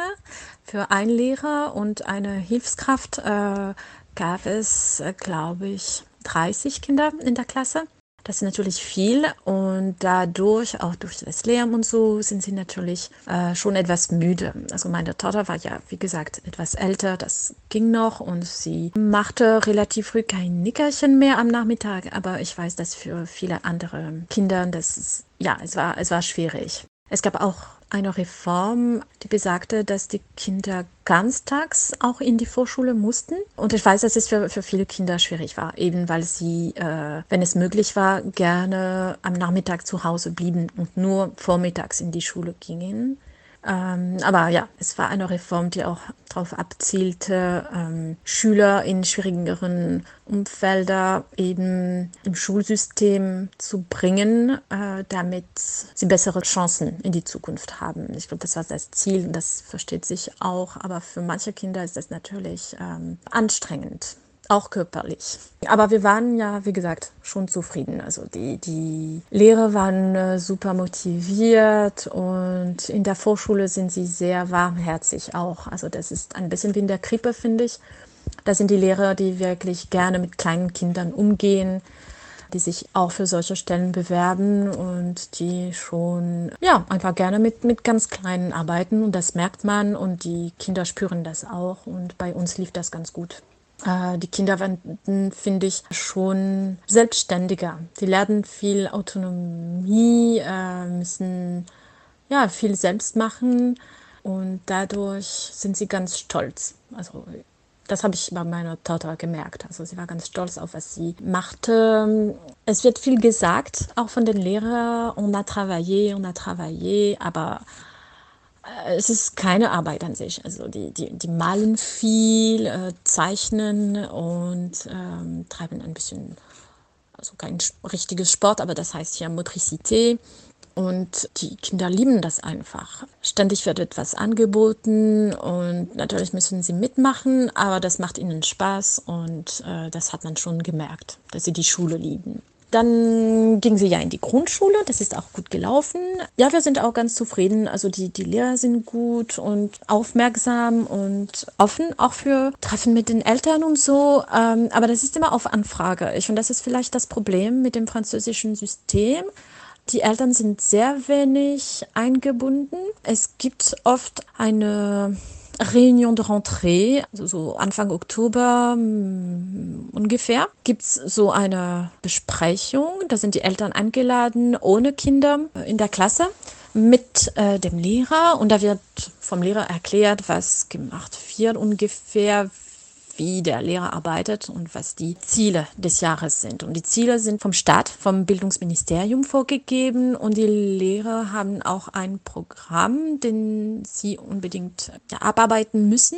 für einen Lehrer und eine Hilfskraft äh, gab es, äh, glaube ich, 30 Kinder in der Klasse. Das ist natürlich viel und dadurch, auch durch das Lärm und so, sind sie natürlich äh, schon etwas müde. Also meine Tochter war ja, wie gesagt, etwas älter, das ging noch und sie machte relativ früh kein Nickerchen mehr am Nachmittag, aber ich weiß, dass für viele andere Kinder, das ja, es war, es war schwierig. Es gab auch eine Reform, die besagte, dass die Kinder ganztags auch in die Vorschule mussten. Und ich weiß, dass es für, für viele Kinder schwierig war, eben weil sie, äh, wenn es möglich war, gerne am Nachmittag zu Hause blieben und nur vormittags in die Schule gingen. Ähm, aber ja, es war eine Reform, die auch darauf abzielte, ähm, Schüler in schwierigeren Umfelder eben im Schulsystem zu bringen, äh, damit sie bessere Chancen in die Zukunft haben. Ich glaube, das war das Ziel und das versteht sich auch. Aber für manche Kinder ist das natürlich ähm, anstrengend auch körperlich. Aber wir waren ja, wie gesagt, schon zufrieden. Also die, die Lehrer waren äh, super motiviert und in der Vorschule sind sie sehr warmherzig auch. Also das ist ein bisschen wie in der Krippe, finde ich. Da sind die Lehrer, die wirklich gerne mit kleinen Kindern umgehen, die sich auch für solche Stellen bewerben und die schon, ja, einfach gerne mit, mit ganz Kleinen arbeiten. Und das merkt man und die Kinder spüren das auch. Und bei uns lief das ganz gut. Äh, die Kinder werden, finde ich, schon selbstständiger. Die lernen viel Autonomie, äh, müssen ja viel selbst machen und dadurch sind sie ganz stolz. Also das habe ich bei meiner Tochter gemerkt. Also sie war ganz stolz auf, was sie machte. Es wird viel gesagt, auch von den Lehrern, on a travaillé, on a travaillé, aber es ist keine Arbeit an sich. Also die, die, die malen viel, äh, zeichnen und ähm, treiben ein bisschen, also kein richtiges Sport, aber das heißt ja Motricité. Und die Kinder lieben das einfach. Ständig wird etwas angeboten und natürlich müssen sie mitmachen, aber das macht ihnen Spaß und äh, das hat man schon gemerkt, dass sie die Schule lieben. Dann ging sie ja in die Grundschule, das ist auch gut gelaufen. Ja, wir sind auch ganz zufrieden. Also die, die Lehrer sind gut und aufmerksam und offen, auch für Treffen mit den Eltern und so. Ähm, aber das ist immer auf Anfrage. Ich finde, das ist vielleicht das Problem mit dem französischen System. Die Eltern sind sehr wenig eingebunden. Es gibt oft eine Réunion de Rentrée, also so Anfang Oktober mm, ungefähr, gibt es so eine Besprechung. Da sind die Eltern eingeladen, ohne Kinder in der Klasse mit äh, dem Lehrer und da wird vom Lehrer erklärt, was gemacht wird ungefähr, wie der Lehrer arbeitet und was die Ziele des Jahres sind. Und die Ziele sind vom Staat, vom Bildungsministerium vorgegeben und die Lehrer haben auch ein Programm, den sie unbedingt abarbeiten müssen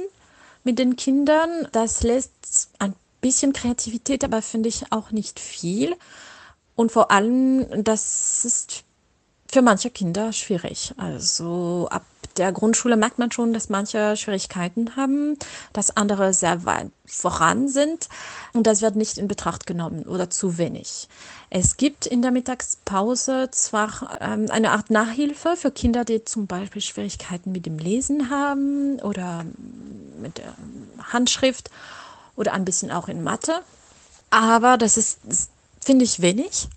mit den Kindern. Das lässt ein bisschen Kreativität, aber finde ich auch nicht viel. Und vor allem, das ist für manche Kinder schwierig. Also ab der Grundschule merkt man schon, dass manche Schwierigkeiten haben, dass andere sehr weit voran sind. Und das wird nicht in Betracht genommen oder zu wenig. Es gibt in der Mittagspause zwar ähm, eine Art Nachhilfe für Kinder, die zum Beispiel Schwierigkeiten mit dem Lesen haben oder mit der Handschrift oder ein bisschen auch in Mathe, aber das ist, finde ich, wenig.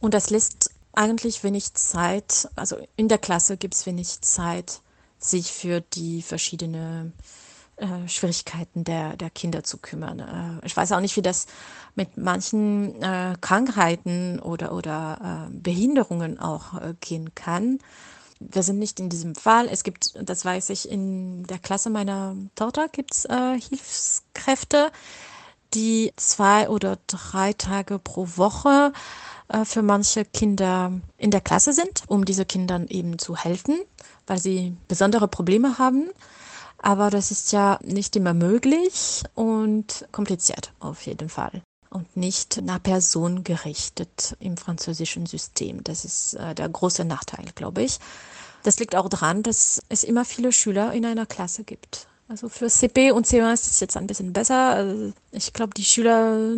Und das lässt eigentlich wenig Zeit, also in der Klasse gibt es wenig Zeit, sich für die verschiedenen äh, Schwierigkeiten der, der Kinder zu kümmern. Äh, ich weiß auch nicht, wie das mit manchen äh, Krankheiten oder, oder äh, Behinderungen auch äh, gehen kann. Wir sind nicht in diesem Fall. Es gibt, das weiß ich, in der Klasse meiner Tochter gibt es äh, Hilfskräfte, die zwei oder drei Tage pro Woche äh, für manche Kinder in der Klasse sind, um diese Kindern eben zu helfen, weil sie besondere Probleme haben. Aber das ist ja nicht immer möglich und kompliziert auf jeden Fall und nicht nach Person gerichtet im französischen System. Das ist äh, der große Nachteil, glaube ich. Das liegt auch daran, dass es immer viele Schüler in einer Klasse gibt. Also für CP und C1 ist es jetzt ein bisschen besser. Also ich glaube, die Schüler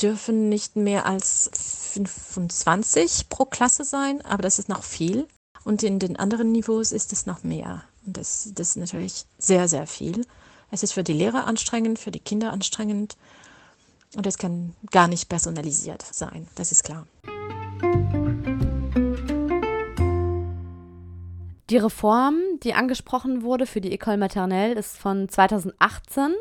dürfen nicht mehr als 25 pro Klasse sein, aber das ist noch viel. Und in den anderen Niveaus ist es noch mehr. Und das, das ist natürlich sehr, sehr viel. Es ist für die Lehrer anstrengend, für die Kinder anstrengend. Und es kann gar nicht personalisiert sein, das ist klar. Die Reform, die angesprochen wurde für die École Maternelle, ist von 2018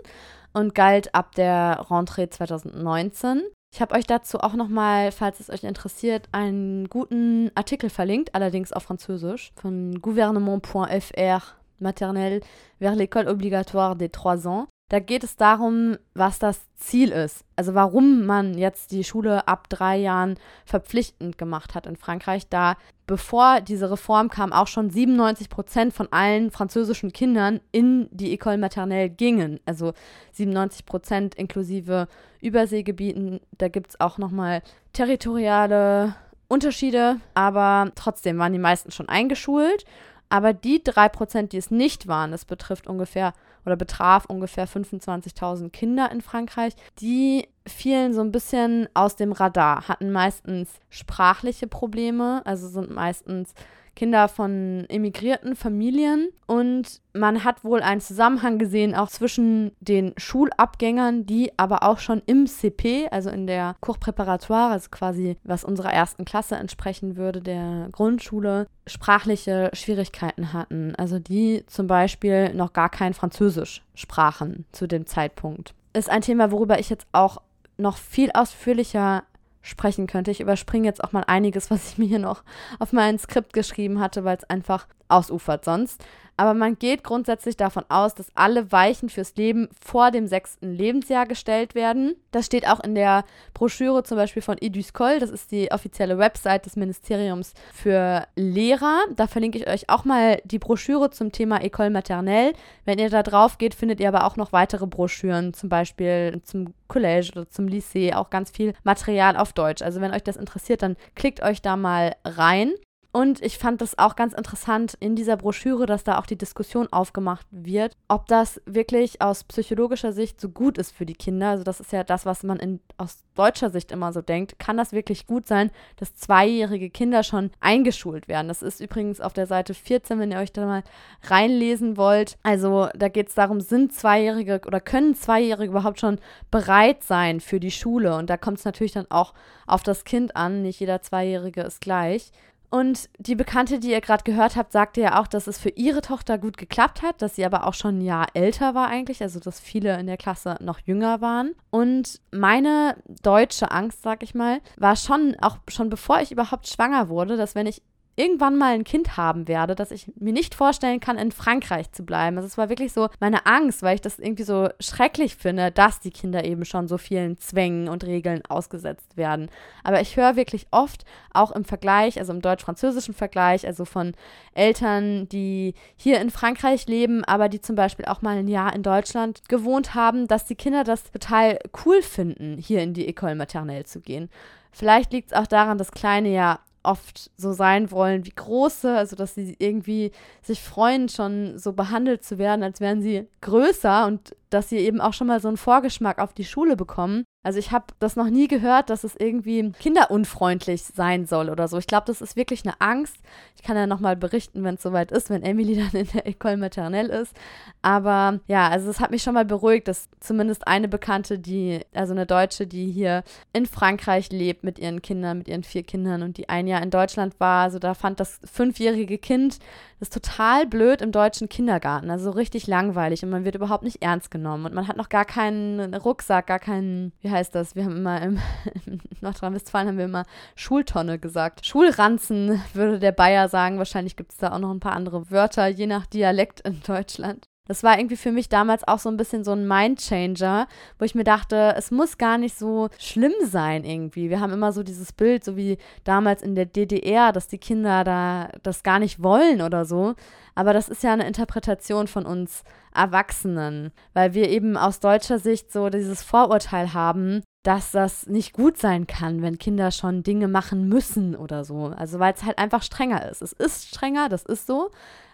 und galt ab der Rentrée 2019. Ich habe euch dazu auch nochmal, falls es euch interessiert, einen guten Artikel verlinkt, allerdings auf Französisch, von gouvernement.fr maternelle vers l'école obligatoire des 3 ans. Da geht es darum, was das Ziel ist. Also warum man jetzt die Schule ab drei Jahren verpflichtend gemacht hat in Frankreich, da bevor diese Reform kam, auch schon 97 Prozent von allen französischen Kindern in die École maternelle gingen. Also 97 Prozent inklusive Überseegebieten. Da gibt es auch nochmal territoriale Unterschiede, aber trotzdem waren die meisten schon eingeschult. Aber die drei Prozent, die es nicht waren, das betrifft ungefähr oder betraf ungefähr 25.000 Kinder in Frankreich, die fielen so ein bisschen aus dem Radar, hatten meistens sprachliche Probleme, also sind meistens Kinder von emigrierten Familien und man hat wohl einen Zusammenhang gesehen auch zwischen den Schulabgängern, die aber auch schon im CP, also in der Cours Préparatoire, also quasi was unserer ersten Klasse entsprechen würde, der Grundschule, sprachliche Schwierigkeiten hatten. Also die zum Beispiel noch gar kein Französisch sprachen zu dem Zeitpunkt. Ist ein Thema, worüber ich jetzt auch noch viel ausführlicher sprechen könnte. Ich überspringe jetzt auch mal einiges, was ich mir hier noch auf mein Skript geschrieben hatte, weil es einfach ausufert sonst. Aber man geht grundsätzlich davon aus, dass alle Weichen fürs Leben vor dem sechsten Lebensjahr gestellt werden. Das steht auch in der Broschüre zum Beispiel von Eduscol. Das ist die offizielle Website des Ministeriums für Lehrer. Da verlinke ich euch auch mal die Broschüre zum Thema École Maternelle. Wenn ihr da drauf geht, findet ihr aber auch noch weitere Broschüren, zum Beispiel zum Collège oder zum Lycée, auch ganz viel Material auf Deutsch. Also wenn euch das interessiert, dann klickt euch da mal rein. Und ich fand das auch ganz interessant in dieser Broschüre, dass da auch die Diskussion aufgemacht wird, ob das wirklich aus psychologischer Sicht so gut ist für die Kinder. Also das ist ja das, was man in, aus deutscher Sicht immer so denkt. Kann das wirklich gut sein, dass zweijährige Kinder schon eingeschult werden? Das ist übrigens auf der Seite 14, wenn ihr euch da mal reinlesen wollt. Also da geht es darum, sind Zweijährige oder können Zweijährige überhaupt schon bereit sein für die Schule? Und da kommt es natürlich dann auch auf das Kind an. Nicht jeder Zweijährige ist gleich. Und die Bekannte, die ihr gerade gehört habt, sagte ja auch, dass es für ihre Tochter gut geklappt hat, dass sie aber auch schon ein Jahr älter war eigentlich, also dass viele in der Klasse noch jünger waren. Und meine deutsche Angst, sag ich mal, war schon, auch schon bevor ich überhaupt schwanger wurde, dass wenn ich irgendwann mal ein Kind haben werde, dass ich mir nicht vorstellen kann, in Frankreich zu bleiben. Also es war wirklich so meine Angst, weil ich das irgendwie so schrecklich finde, dass die Kinder eben schon so vielen Zwängen und Regeln ausgesetzt werden. Aber ich höre wirklich oft, auch im Vergleich, also im deutsch-französischen Vergleich, also von Eltern, die hier in Frankreich leben, aber die zum Beispiel auch mal ein Jahr in Deutschland gewohnt haben, dass die Kinder das total cool finden, hier in die École maternelle zu gehen. Vielleicht liegt es auch daran, dass Kleine ja oft so sein wollen wie große, also dass sie irgendwie sich freuen, schon so behandelt zu werden, als wären sie größer und dass sie eben auch schon mal so einen Vorgeschmack auf die Schule bekommen. Also ich habe das noch nie gehört, dass es irgendwie kinderunfreundlich sein soll oder so. Ich glaube, das ist wirklich eine Angst. Ich kann ja nochmal berichten, wenn es soweit ist, wenn Emily [laughs] dann in der École Maternelle ist. Aber ja, also es hat mich schon mal beruhigt, dass zumindest eine Bekannte, die, also eine Deutsche, die hier in Frankreich lebt mit ihren Kindern, mit ihren vier Kindern und die ein Jahr in Deutschland war, also da fand das fünfjährige Kind das total blöd im deutschen Kindergarten, also so richtig langweilig und man wird überhaupt nicht ernst genommen und man hat noch gar keinen Rucksack, gar keinen, wie heißt das? Wir haben immer im, [laughs] in Nordrhein-Westfalen haben wir immer Schultonne gesagt. Schulranzen [laughs] würde der Bayer sagen. Wahrscheinlich gibt es da auch noch ein paar andere Wörter, je nach Dialekt in Deutschland. Das war irgendwie für mich damals auch so ein bisschen so ein Mindchanger, wo ich mir dachte, es muss gar nicht so schlimm sein irgendwie. Wir haben immer so dieses Bild, so wie damals in der DDR, dass die Kinder da das gar nicht wollen oder so. Aber das ist ja eine Interpretation von uns Erwachsenen, weil wir eben aus deutscher Sicht so dieses Vorurteil haben, dass das nicht gut sein kann, wenn Kinder schon Dinge machen müssen oder so. Also weil es halt einfach strenger ist. Es ist strenger, das ist so.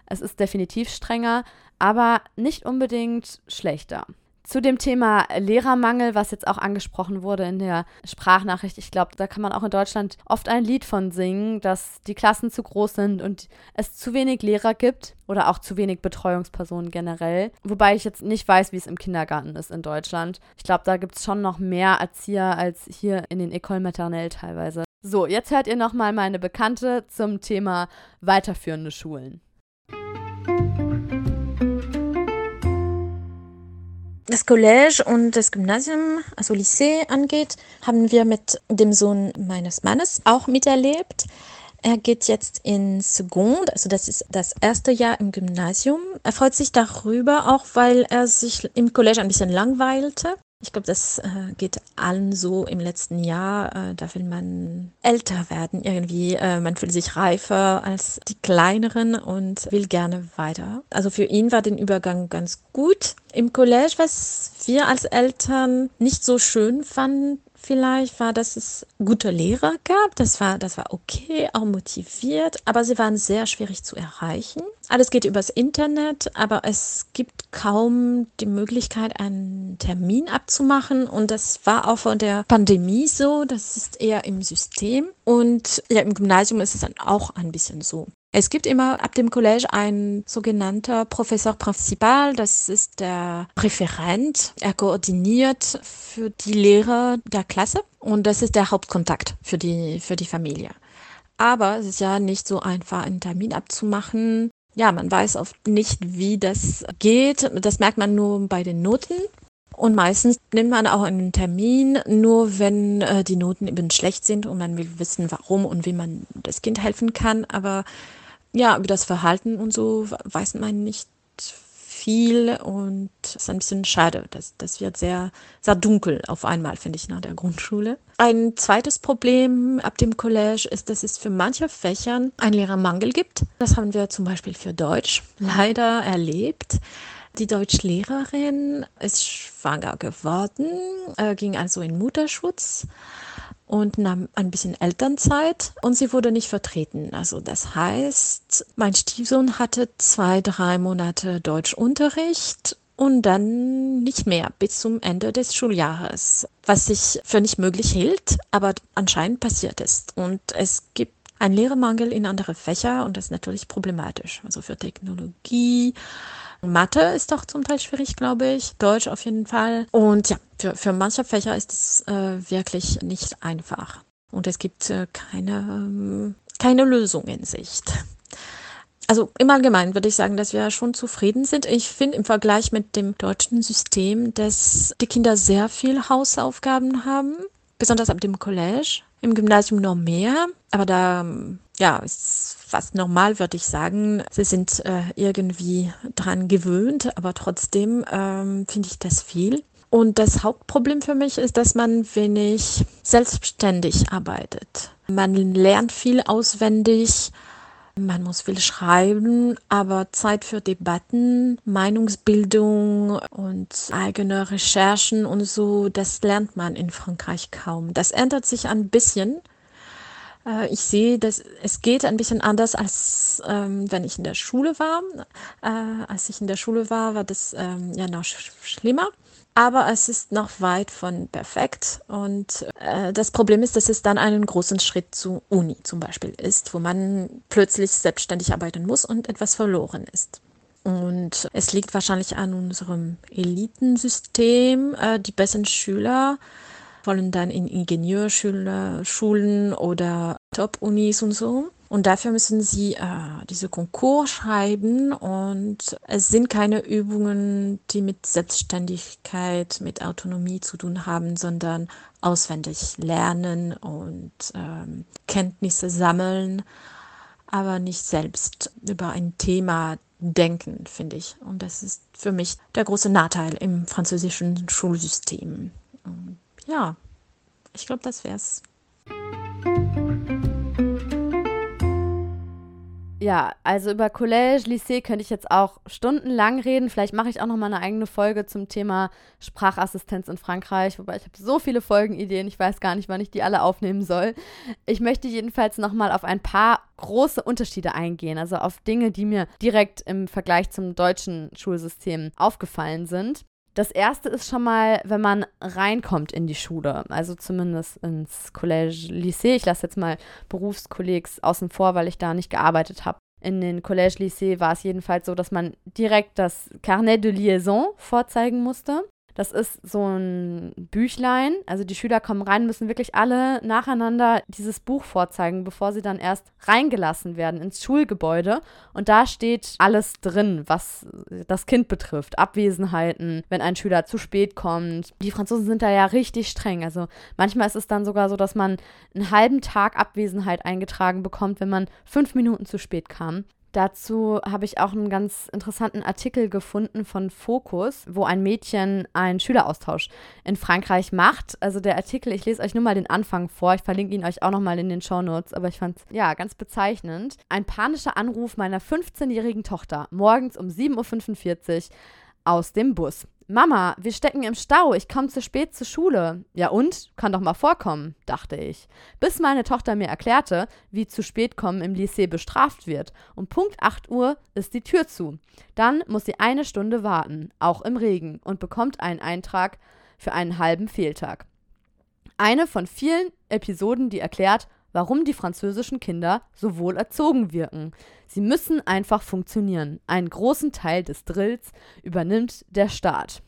Es ist definitiv strenger, aber nicht unbedingt schlechter. Zu dem Thema Lehrermangel, was jetzt auch angesprochen wurde in der Sprachnachricht, ich glaube, da kann man auch in Deutschland oft ein Lied von singen, dass die Klassen zu groß sind und es zu wenig Lehrer gibt oder auch zu wenig Betreuungspersonen generell. Wobei ich jetzt nicht weiß, wie es im Kindergarten ist in Deutschland. Ich glaube, da gibt es schon noch mehr Erzieher als hier in den École Maternelle teilweise. So, jetzt hört ihr nochmal meine Bekannte zum Thema weiterführende Schulen. Das College und das Gymnasium, also Lycée angeht, haben wir mit dem Sohn meines Mannes auch miterlebt. Er geht jetzt in Second, also das ist das erste Jahr im Gymnasium. Er freut sich darüber, auch weil er sich im College ein bisschen langweilte. Ich glaube, das äh, geht allen so im letzten Jahr. Äh, da will man älter werden irgendwie. Äh, man fühlt sich reifer als die Kleineren und will gerne weiter. Also für ihn war den Übergang ganz gut. Im College, was wir als Eltern nicht so schön fanden, vielleicht war, dass es gute Lehrer gab. Das war, das war okay, auch motiviert, aber sie waren sehr schwierig zu erreichen. Alles geht übers Internet, aber es gibt kaum die Möglichkeit, einen Termin abzumachen. Und das war auch vor der Pandemie so. Das ist eher im System. Und ja, im Gymnasium ist es dann auch ein bisschen so. Es gibt immer ab dem College ein sogenannter Professor Principal, das ist der Referent. Er koordiniert für die Lehrer der Klasse und das ist der Hauptkontakt für die, für die Familie. Aber es ist ja nicht so einfach, einen Termin abzumachen. Ja, man weiß oft nicht, wie das geht. Das merkt man nur bei den Noten. Und meistens nimmt man auch einen Termin, nur wenn äh, die Noten eben schlecht sind und man will wissen, warum und wie man das Kind helfen kann. Aber ja, über das Verhalten und so weiß man nicht viel und es ist ein bisschen schade. Das, das wird sehr, sehr dunkel auf einmal, finde ich, nach der Grundschule. Ein zweites Problem ab dem College ist, dass es für manche Fächern einen Lehrermangel gibt. Das haben wir zum Beispiel für Deutsch leider erlebt. Die Deutschlehrerin ist schwanger geworden, äh, ging also in Mutterschutz und nahm ein bisschen Elternzeit und sie wurde nicht vertreten. Also das heißt, mein Stiefsohn hatte zwei, drei Monate Deutschunterricht und dann nicht mehr bis zum Ende des Schuljahres, was sich für nicht möglich hielt, aber anscheinend passiert ist. Und es gibt einen Lehrermangel in andere Fächer und das ist natürlich problematisch. Also für Technologie, Mathe ist doch zum Teil schwierig, glaube ich. Deutsch auf jeden Fall. Und ja, für, für manche Fächer ist es äh, wirklich nicht einfach. Und es gibt äh, keine, ähm, keine Lösung in Sicht. Also im Allgemeinen würde ich sagen, dass wir schon zufrieden sind. Ich finde im Vergleich mit dem deutschen System, dass die Kinder sehr viel Hausaufgaben haben, besonders ab dem College. Im Gymnasium noch mehr, aber da ja, ist fast normal, würde ich sagen. Sie sind äh, irgendwie dran gewöhnt, aber trotzdem ähm, finde ich das viel. Und das Hauptproblem für mich ist, dass man wenig selbstständig arbeitet. Man lernt viel auswendig, man muss viel schreiben, aber Zeit für Debatten, Meinungsbildung und eigene Recherchen und so, das lernt man in Frankreich kaum. Das ändert sich ein bisschen Äh, ich sehe, dass es geht ein bisschen anders, als ähm, wenn ich in der Schule war. Äh, als ich in der Schule war, war das ähm, ja noch sch schlimmer. Aber es ist noch weit von perfekt. Und äh, das Problem ist, dass es dann einen großen Schritt zu Uni zum Beispiel ist, wo man plötzlich selbstständig arbeiten muss und etwas verloren ist. Und es liegt wahrscheinlich an unserem Elitensystem. Äh, die besten Schüler wollen dann in Ingenieurschulen oder Top-Unis und so. Und dafür müssen sie äh, diese Konkurs schreiben und es sind keine Übungen, die mit Selbstständigkeit, mit Autonomie zu tun haben, sondern auswendig lernen und ähm, Kenntnisse sammeln, aber nicht selbst über ein Thema denken, finde ich. Und das ist für mich der große Nachteil im französischen Schulsystem. Und ja, ich glaube, das wär's. Ja, also über Collège, Lycée könnte ich jetzt auch stundenlang reden. Vielleicht mache ich auch noch mal eine eigene Folge zum Thema Sprachassistenz in Frankreich, wobei ich habe so viele Folgenideen, ich weiß gar nicht, wann ich die alle aufnehmen soll. Ich möchte jedenfalls noch mal auf ein paar große Unterschiede eingehen, also auf Dinge, die mir direkt im Vergleich zum deutschen Schulsystem aufgefallen sind. Das erste ist schon mal, wenn man reinkommt in die Schule, also zumindest ins Collège Lycée. Ich lasse jetzt mal Berufskollegs außen vor, weil ich da nicht gearbeitet habe. In den Collège Lycée war es jedenfalls so, dass man direkt das Carnet de Liaison vorzeigen musste. Das ist so ein Büchlein. Also die Schüler kommen rein, müssen wirklich alle nacheinander dieses Buch vorzeigen, bevor sie dann erst reingelassen werden ins Schulgebäude. Und da steht alles drin, was das Kind betrifft. Abwesenheiten, wenn ein Schüler zu spät kommt. Die Franzosen sind da ja richtig streng. Also manchmal ist es dann sogar so, dass man einen halben Tag Abwesenheit eingetragen bekommt, wenn man fünf Minuten zu spät kam. Dazu habe ich auch einen ganz interessanten Artikel gefunden von Focus, wo ein Mädchen einen Schüleraustausch in Frankreich macht. Also der Artikel, ich lese euch nur mal den Anfang vor, ich verlinke ihn euch auch nochmal in den Show Notes, aber ich fand es ja ganz bezeichnend. Ein panischer Anruf meiner 15-jährigen Tochter morgens um 7.45 Uhr aus dem Bus. Mama, wir stecken im Stau, ich komme zu spät zur Schule. Ja und? Kann doch mal vorkommen, dachte ich. Bis meine Tochter mir erklärte, wie zu spät kommen im Lycée bestraft wird. Um Punkt 8 Uhr ist die Tür zu. Dann muss sie eine Stunde warten, auch im Regen, und bekommt einen Eintrag für einen halben Fehltag. Eine von vielen Episoden, die erklärt, warum die französischen Kinder so wohl erzogen wirken. Sie müssen einfach funktionieren. Einen großen Teil des Drills übernimmt der Staat.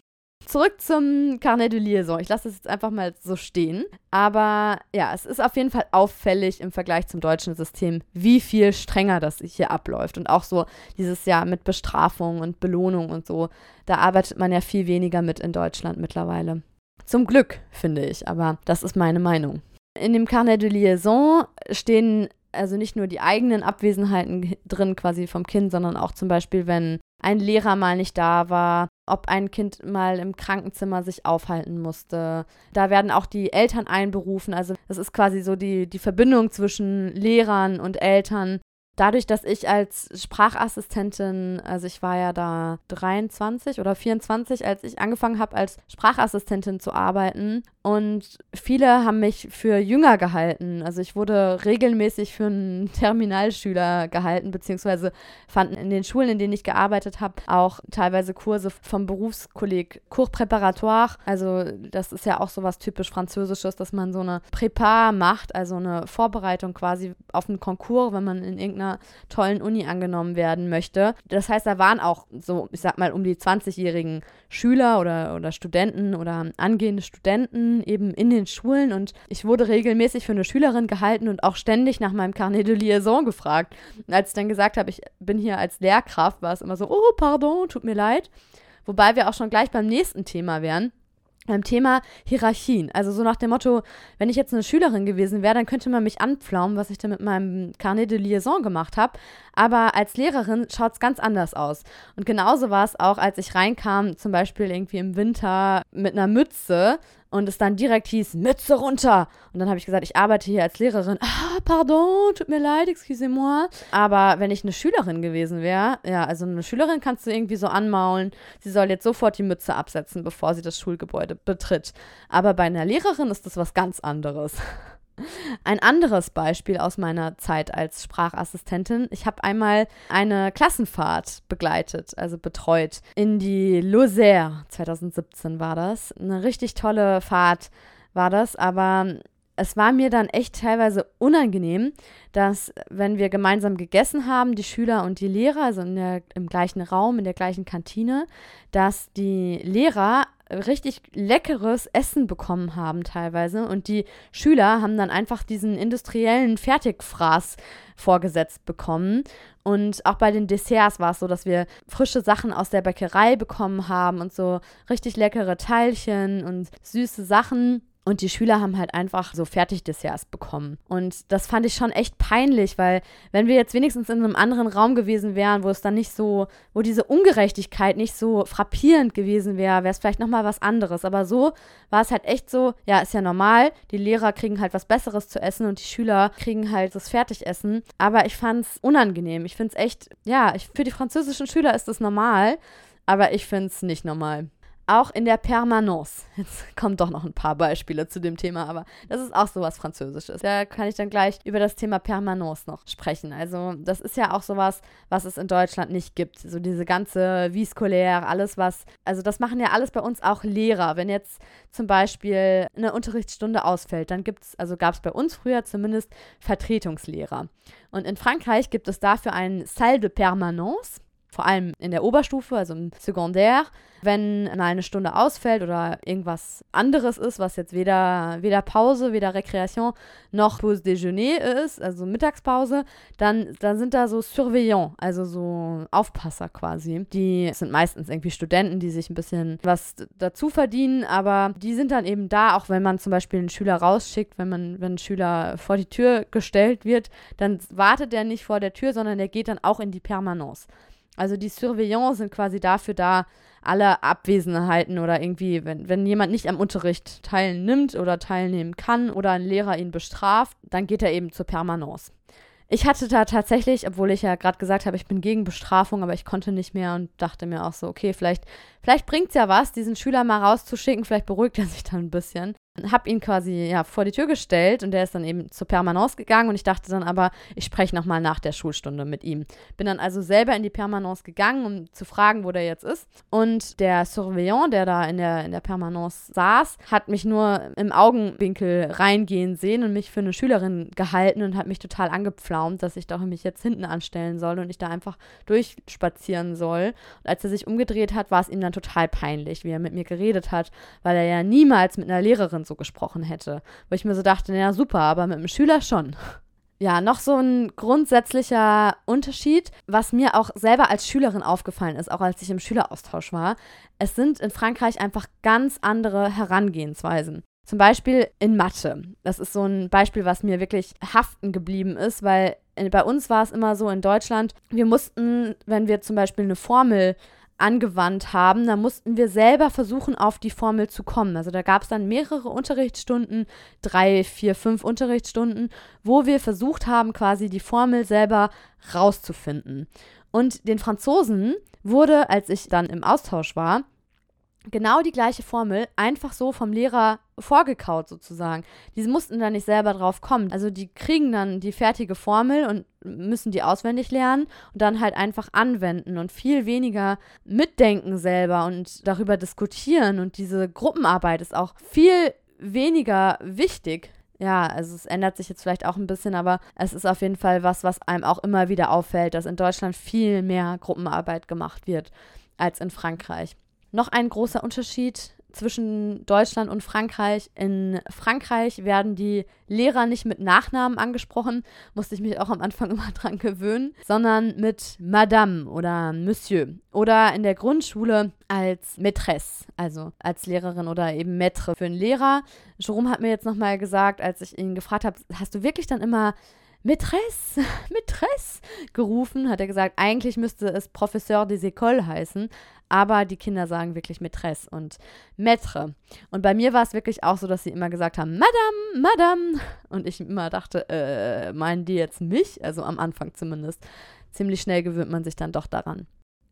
Zurück zum Carnet de Liaison. Ich lasse es jetzt einfach mal so stehen. Aber ja, es ist auf jeden Fall auffällig im Vergleich zum deutschen System, wie viel strenger das hier abläuft. Und auch so dieses Jahr mit Bestrafung und Belohnung und so. Da arbeitet man ja viel weniger mit in Deutschland mittlerweile. Zum Glück, finde ich. Aber das ist meine Meinung. In dem Carnet de Liaison stehen also nicht nur die eigenen Abwesenheiten drin quasi vom Kind, sondern auch zum Beispiel, wenn ein Lehrer mal nicht da war, ob ein Kind mal im Krankenzimmer sich aufhalten musste. Da werden auch die Eltern einberufen. Also das ist quasi so die, die Verbindung zwischen Lehrern und Eltern, dadurch, dass ich als Sprachassistentin, also ich war ja da 23 oder 24, als ich angefangen habe, als Sprachassistentin zu arbeiten. Und viele haben mich für jünger gehalten. Also ich wurde regelmäßig für einen [laughs] Terminalschüler gehalten, beziehungsweise fanden in den Schulen, in denen ich gearbeitet habe, auch teilweise Kurse vom Berufskolleg Cours Préparatoire. Also das ist ja auch so was typisch Französisches, dass man so eine Prépa macht, also eine Vorbereitung quasi auf einen Konkurs, wenn man in irgendeiner einer tollen Uni angenommen werden möchte. Das heißt, da waren auch so, ich sag mal, um die 20-jährigen Schüler oder, oder Studenten oder angehende Studenten eben in den Schulen und ich wurde regelmäßig für eine Schülerin gehalten und auch ständig nach meinem Carnet de Liaison gefragt. Und als ich dann gesagt habe, ich bin hier als Lehrkraft, war es immer so, oh, pardon, tut mir leid. Wobei wir auch schon gleich beim nächsten Thema wären beim Thema Hierarchien. Also so nach dem Motto, wenn ich jetzt eine Schülerin gewesen wäre, dann könnte man mich anpflaumen, was ich da mit meinem Carnet de Liaison gemacht habe. Aber als Lehrerin schaut es ganz anders aus. Und genauso war es auch, als ich reinkam, zum Beispiel irgendwie im Winter mit einer Mütze und es dann direkt hieß, Mütze runter. Und dann habe ich gesagt, ich arbeite hier als Lehrerin. Ah, pardon, tut mir leid, excusez-moi. Aber wenn ich eine Schülerin gewesen wäre, ja, also eine Schülerin kannst du irgendwie so anmaulen, sie soll jetzt sofort die Mütze absetzen, bevor sie das Schulgebäude betritt. Aber bei einer Lehrerin ist das was ganz anderes. Ein anderes Beispiel aus meiner Zeit als Sprachassistentin. Ich habe einmal eine Klassenfahrt begleitet, also betreut, in die Lozère. 2017 war das. Eine richtig tolle Fahrt war das, aber es war mir dann echt teilweise unangenehm, dass, wenn wir gemeinsam gegessen haben, die Schüler und die Lehrer, also der, im gleichen Raum, in der gleichen Kantine, dass die Lehrer richtig leckeres Essen bekommen haben teilweise. Und die Schüler haben dann einfach diesen industriellen Fertigfraß vorgesetzt bekommen. Und auch bei den Desserts war es so, dass wir frische Sachen aus der Bäckerei bekommen haben und so richtig leckere Teilchen und süße Sachen und die Schüler haben halt einfach so Fertigdesserts bekommen. Und das fand ich schon echt peinlich, weil wenn wir jetzt wenigstens in einem anderen Raum gewesen wären, wo es dann nicht so, wo diese Ungerechtigkeit nicht so frappierend gewesen wäre, wäre es vielleicht nochmal was anderes. Aber so war es halt echt so, ja, ist ja normal, die Lehrer kriegen halt was Besseres zu essen und die Schüler kriegen halt das Fertigessen. Aber ich fand es unangenehm. Ich finde es echt, ja, ich, für die französischen Schüler ist es normal, aber ich finde es nicht normal auch in der Permanence. Jetzt kommen doch noch ein paar Beispiele zu dem Thema, aber das ist auch sowas Französisches. Da kann ich dann gleich über das Thema Permanence noch sprechen. Also, das ist ja auch sowas, was es in Deutschland nicht gibt. So diese ganze Vie scolaire, alles was, also das machen ja alles bei uns auch Lehrer. Wenn jetzt zum Beispiel eine Unterrichtsstunde ausfällt, dann gibt es, also gab es bei uns früher zumindest Vertretungslehrer. Und in Frankreich gibt es dafür einen Salle de Permanence vor allem in der Oberstufe, also im Secondaire, wenn mal eine Stunde ausfällt oder irgendwas anderes ist, was jetzt weder, weder Pause, weder Rekreation noch Pause Déjeuner ist, also Mittagspause, dann, dann sind da so Surveillants, also so Aufpasser quasi. Die sind meistens irgendwie Studenten, die sich ein bisschen was dazu verdienen, aber die sind dann eben da, auch wenn man zum Beispiel einen Schüler rausschickt, wenn man, wenn ein Schüler vor die Tür gestellt wird, dann wartet der nicht vor der Tür, sondern der geht dann auch in die Permanence. Also die Surveillants sind quasi dafür da, alle Abwesenheiten oder irgendwie, wenn, wenn jemand nicht am Unterricht teilnimmt oder teilnehmen kann oder ein Lehrer ihn bestraft, dann geht er eben zur Permanence. Ich hatte da tatsächlich, obwohl ich ja gerade gesagt habe, ich bin gegen Bestrafung, aber ich konnte nicht mehr und dachte mir auch so, okay, vielleicht, vielleicht bringt es ja was, diesen Schüler mal rauszuschicken, vielleicht beruhigt er sich dann ein bisschen habe ihn quasi ja vor die Tür gestellt und der ist dann eben zur Permanence gegangen und ich dachte dann aber, ich spreche nochmal nach der Schulstunde mit ihm. Bin dann also selber in die Permanence gegangen, um zu fragen, wo der jetzt ist. Und der Surveillant, der da in der, in der Permanence saß, hat mich nur im Augenwinkel reingehen sehen und mich für eine Schülerin gehalten und hat mich total angepflaumt, dass ich doch mich jetzt hinten anstellen soll und ich da einfach durchspazieren soll. Und als er sich umgedreht hat, war es ihm dann total peinlich, wie er mit mir geredet hat, weil er ja niemals mit einer Lehrerin so gesprochen hätte. Wo ich mir so dachte, naja, super, aber mit einem Schüler schon. [laughs] Ja, noch so ein grundsätzlicher Unterschied, was mir auch selber als Schülerin aufgefallen ist, auch als ich im Schüleraustausch war. Es sind in Frankreich einfach ganz andere Herangehensweisen. Zum Beispiel in Mathe. Das ist so ein Beispiel, was mir wirklich haften geblieben ist, weil bei uns war es immer so in Deutschland, wir mussten, wenn wir zum Beispiel eine Formel angewandt haben, da mussten wir selber versuchen, auf die Formel zu kommen. Also da gab es dann mehrere Unterrichtsstunden, drei, vier, fünf Unterrichtsstunden, wo wir versucht haben, quasi die Formel selber rauszufinden. Und den Franzosen wurde, als ich dann im Austausch war, genau die gleiche Formel einfach so vom Lehrer vorgekaut sozusagen. Die mussten da nicht selber drauf kommen. Also die kriegen dann die fertige Formel und müssen die auswendig lernen und dann halt einfach anwenden und viel weniger mitdenken selber und darüber diskutieren und diese Gruppenarbeit ist auch viel weniger wichtig. Ja, also es ändert sich jetzt vielleicht auch ein bisschen, aber es ist auf jeden Fall was, was einem auch immer wieder auffällt, dass in Deutschland viel mehr Gruppenarbeit gemacht wird als in Frankreich. Noch ein großer Unterschied zwischen Deutschland und Frankreich. In Frankreich werden die Lehrer nicht mit Nachnamen angesprochen, musste ich mich auch am Anfang [laughs] immer dran gewöhnen, sondern mit Madame oder Monsieur. Oder in der Grundschule als Maîtresse, also als Lehrerin oder eben Maître für einen Lehrer. Jerome hat mir jetzt nochmal gesagt, als ich ihn gefragt habe, hast du wirklich dann immer Maîtresse, [laughs] Maîtresse gerufen, hat er gesagt, eigentlich müsste es Professeur des Écoles heißen, aber die Kinder sagen wirklich Maîtresse und Maître. Und bei mir war es wirklich auch so, dass sie immer gesagt haben, Madame, Madame. Und ich immer dachte, äh, meinen die jetzt mich? Also am Anfang zumindest. Ziemlich schnell gewöhnt man sich dann doch daran.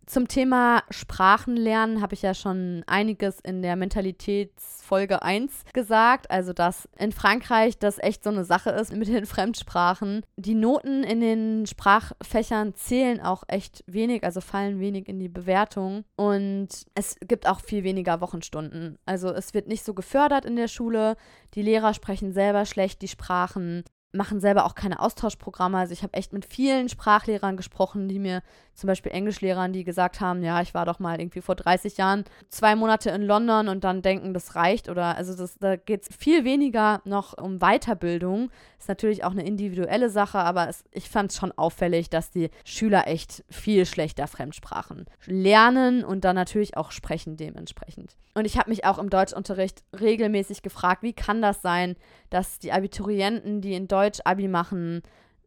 Zum Thema Sprachenlernen habe ich ja schon einiges in der Mentalitätsfolge 1 gesagt. Also, dass in Frankreich das echt so eine Sache ist mit den [laughs] Fremdsprachen. Die Noten in den Sprachfächern zählen auch echt wenig, also fallen wenig in die Bewertung. Und es gibt auch viel weniger Wochenstunden. Also, es wird nicht so gefördert in der Schule. Die Lehrer sprechen selber schlecht die Sprachen machen selber auch keine Austauschprogramme. Also ich habe echt mit vielen Sprachlehrern gesprochen, die mir zum Beispiel Englischlehrern, die gesagt haben, ja, ich war doch mal irgendwie vor 30 Jahren zwei Monate in London und dann denken, das reicht. Oder also das, da geht es viel weniger noch um Weiterbildung. Ist natürlich auch eine individuelle Sache, aber es, ich fand es schon auffällig, dass die Schüler echt viel schlechter Fremdsprachen lernen und dann natürlich auch sprechen dementsprechend. Und ich habe mich auch im Deutschunterricht regelmäßig gefragt, wie kann das sein, dass die Abiturienten, die in Deutsch Abi machen,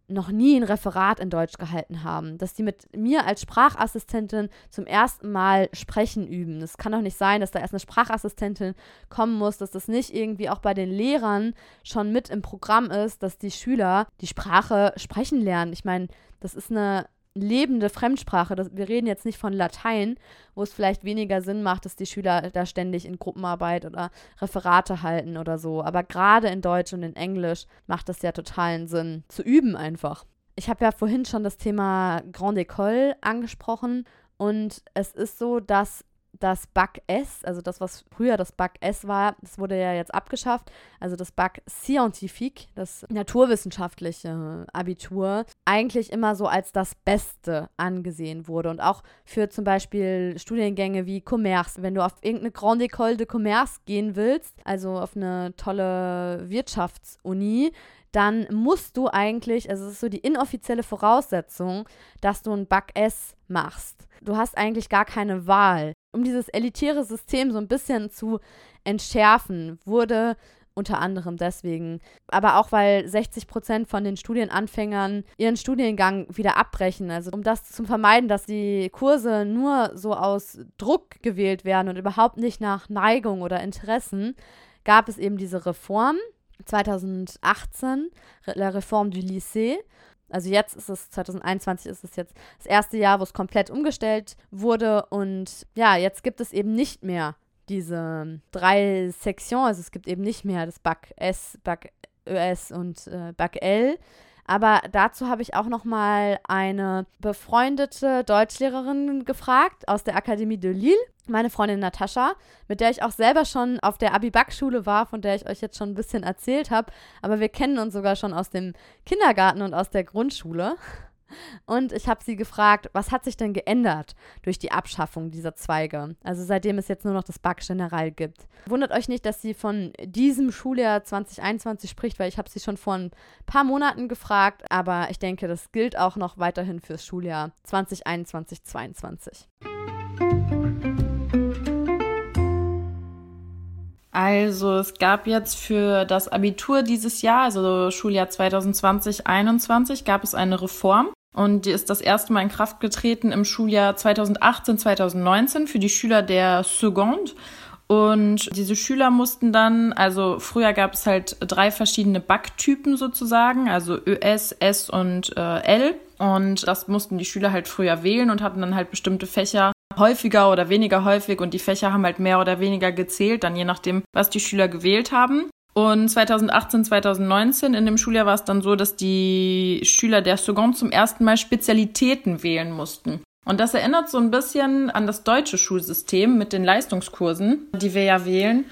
noch nie ein Referat in Deutsch gehalten haben, dass die mit mir als Sprachassistentin zum ersten Mal sprechen üben. Es kann doch nicht sein, dass da erst eine Sprachassistentin kommen muss, dass das nicht irgendwie auch bei den Lehrern schon mit im Programm ist, dass die Schüler die Sprache sprechen lernen. Ich meine, das ist eine lebende Fremdsprache. Das, wir reden jetzt nicht von Latein, wo es vielleicht weniger Sinn macht, dass die Schüler da ständig in Gruppenarbeit oder Referate halten oder so. Aber gerade in Deutsch und in Englisch macht es ja totalen Sinn, zu üben einfach. Ich habe ja vorhin schon das Thema Grande École angesprochen und es ist so, dass das Bac S, also das, was früher das Bac S war, das wurde ja jetzt abgeschafft. Also das Bac Scientifique, das naturwissenschaftliche Abitur, eigentlich immer so als das Beste angesehen wurde. Und auch für zum Beispiel Studiengänge wie Commerce. Wenn du auf irgendeine Grande École de Commerce gehen willst, also auf eine tolle Wirtschaftsuni, dann musst du eigentlich, also es ist so die inoffizielle Voraussetzung, dass du ein Bac S machst. Du hast eigentlich gar keine Wahl. Um dieses elitäre System so ein bisschen zu entschärfen, wurde unter anderem deswegen, aber auch weil 60 Prozent von den Studienanfängern ihren Studiengang wieder abbrechen. Also um das zu vermeiden, dass die Kurse nur so aus Druck gewählt werden und überhaupt nicht nach Neigung oder Interessen, gab es eben diese Reform 2018, La Reform du Lycée. Also jetzt ist es, 2021 ist es jetzt das erste Jahr, wo es komplett umgestellt wurde. Und ja, jetzt gibt es eben nicht mehr diese drei Sektionen. Also es gibt eben nicht mehr das Bac S, Bac ES und äh, Bac L. Aber dazu habe ich auch noch mal eine befreundete Deutschlehrerin gefragt aus der Akademie de Lille meine Freundin Natascha, mit der ich auch selber schon auf der Abibak-Schule war, von der ich euch jetzt schon ein bisschen erzählt habe. Aber wir kennen uns sogar schon aus dem Kindergarten und aus der Grundschule. Und ich habe sie gefragt, was hat sich denn geändert durch die Abschaffung dieser Zweige? Also seitdem es jetzt nur noch das General gibt. Wundert euch nicht, dass sie von diesem Schuljahr 2021 spricht, weil ich habe sie schon vor ein paar Monaten gefragt. Aber ich denke, das gilt auch noch weiterhin fürs Schuljahr 2021-22. Also es gab jetzt für das Abitur dieses Jahr, also Schuljahr 2020-21, gab es eine Reform. Und die ist das erste Mal in Kraft getreten im Schuljahr 2018-2019 für die Schüler der Seconde. Und diese Schüler mussten dann, also früher gab es halt drei verschiedene Backtypen sozusagen, also ÖS, S und äh, L. Und das mussten die Schüler halt früher wählen und hatten dann halt bestimmte Fächer häufiger oder weniger häufig und die Fächer haben halt mehr oder weniger gezählt, dann je nachdem, was die Schüler gewählt haben. Und 2018, 2019 in dem Schuljahr war es dann so, dass die Schüler der Second zum ersten Mal Spezialitäten wählen mussten. Und das erinnert so ein bisschen an das deutsche Schulsystem mit den Leistungskursen, die wir ja wählen.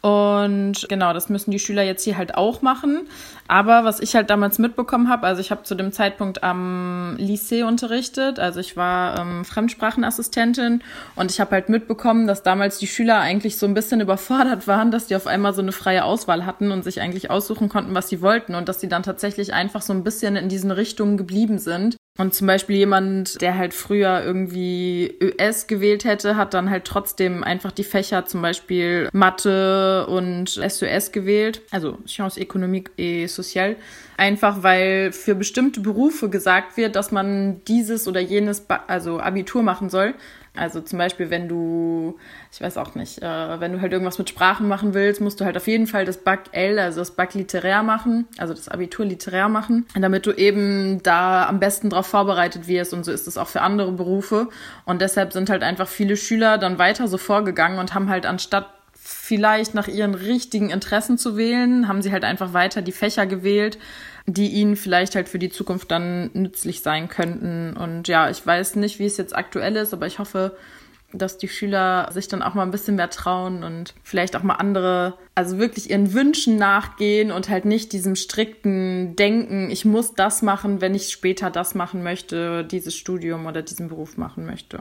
Und genau, das müssen die Schüler jetzt hier halt auch machen. Aber was ich halt damals mitbekommen habe, also ich habe zu dem Zeitpunkt am Lycée unterrichtet, also ich war ähm, Fremdsprachenassistentin und ich habe halt mitbekommen, dass damals die Schüler eigentlich so ein bisschen [laughs] überfordert waren, dass die auf einmal so eine freie Auswahl hatten und sich eigentlich aussuchen konnten, was sie wollten und dass sie dann tatsächlich einfach so ein bisschen in diesen Richtungen geblieben sind. Und zum Beispiel jemand, der halt früher irgendwie ÖS gewählt hätte, hat dann halt trotzdem einfach die Fächer zum Beispiel Mathe und SOS gewählt, also Sciences Économiques et Sociales, einfach weil für bestimmte Berufe gesagt wird, dass man dieses oder jenes, also Abitur machen soll. Also zum Beispiel, wenn du, ich weiß auch nicht, äh, wenn du halt irgendwas mit Sprachen machen willst, musst du halt auf jeden Fall das Bac L, also das Bac Literär machen, also das Abitur Literär machen, damit du eben da am besten drauf vorbereitet wirst und so ist es auch für andere Berufe. Und deshalb sind halt einfach viele Schüler dann weiter so vorgegangen und haben halt anstatt vielleicht nach ihren richtigen Interessen zu wählen, haben sie halt einfach weiter die Fächer gewählt, die ihnen vielleicht halt für die Zukunft dann nützlich sein könnten. Und ja, ich weiß nicht, wie es jetzt aktuell ist, aber ich hoffe, dass die Schüler sich dann auch mal ein bisschen mehr trauen und vielleicht auch mal andere, also wirklich ihren Wünschen nachgehen und halt nicht diesem strikten Denken, ich muss das machen, wenn ich später das machen möchte, dieses Studium oder diesen Beruf machen möchte.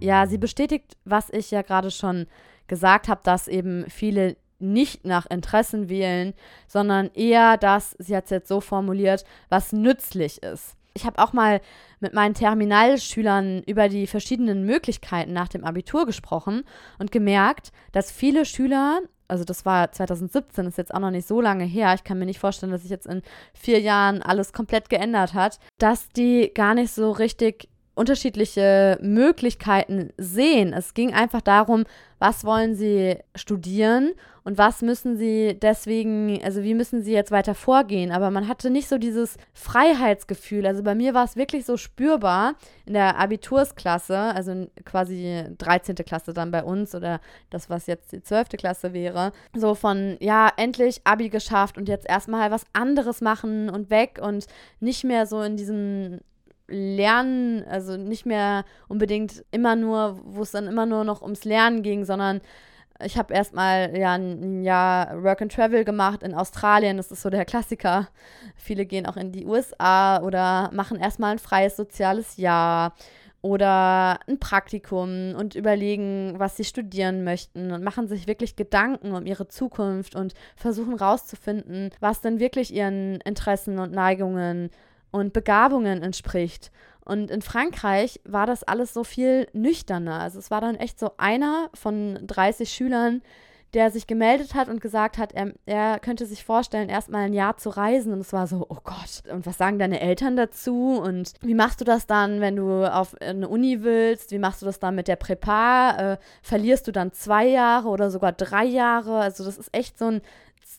Ja, sie bestätigt, was ich ja gerade schon gesagt habe, dass eben viele nicht nach Interessen wählen, sondern eher das, sie hat es jetzt so formuliert, was nützlich ist. Ich habe auch mal mit meinen Terminalschülern über die verschiedenen Möglichkeiten nach dem Abitur gesprochen und gemerkt, dass viele Schüler, also das war 2017, ist jetzt auch noch nicht so lange her, ich kann mir nicht vorstellen, dass sich jetzt in vier Jahren alles komplett geändert hat, dass die gar nicht so richtig unterschiedliche Möglichkeiten sehen. Es ging einfach darum, was wollen sie studieren und was müssen sie deswegen, also wie müssen sie jetzt weiter vorgehen. Aber man hatte nicht so dieses Freiheitsgefühl. Also bei mir war es wirklich so spürbar in der Abitursklasse, also quasi 13. Klasse dann bei uns oder das, was jetzt die 12. Klasse wäre. So von, ja, endlich Abi geschafft und jetzt erstmal was anderes machen und weg und nicht mehr so in diesem Lernen, also nicht mehr unbedingt immer nur, wo es dann immer nur noch ums Lernen ging, sondern ich habe erstmal ja ein Jahr Work and Travel gemacht in Australien, das ist so der Klassiker. Viele gehen auch in die USA oder machen erstmal ein freies soziales Jahr oder ein Praktikum und überlegen, was sie studieren möchten und machen sich wirklich Gedanken um ihre Zukunft und versuchen rauszufinden, was denn wirklich ihren Interessen und Neigungen und Begabungen entspricht. Und in Frankreich war das alles so viel nüchterner. Also es war dann echt so einer von 30 Schülern, der sich gemeldet hat und gesagt hat, er, er könnte sich vorstellen, erstmal ein Jahr zu reisen. Und es war so, oh Gott, und was sagen deine Eltern dazu? Und wie machst du das dann, wenn du auf eine Uni willst? Wie machst du das dann mit der Präpa? Äh, verlierst du dann zwei Jahre oder sogar drei Jahre? Also das ist echt so ein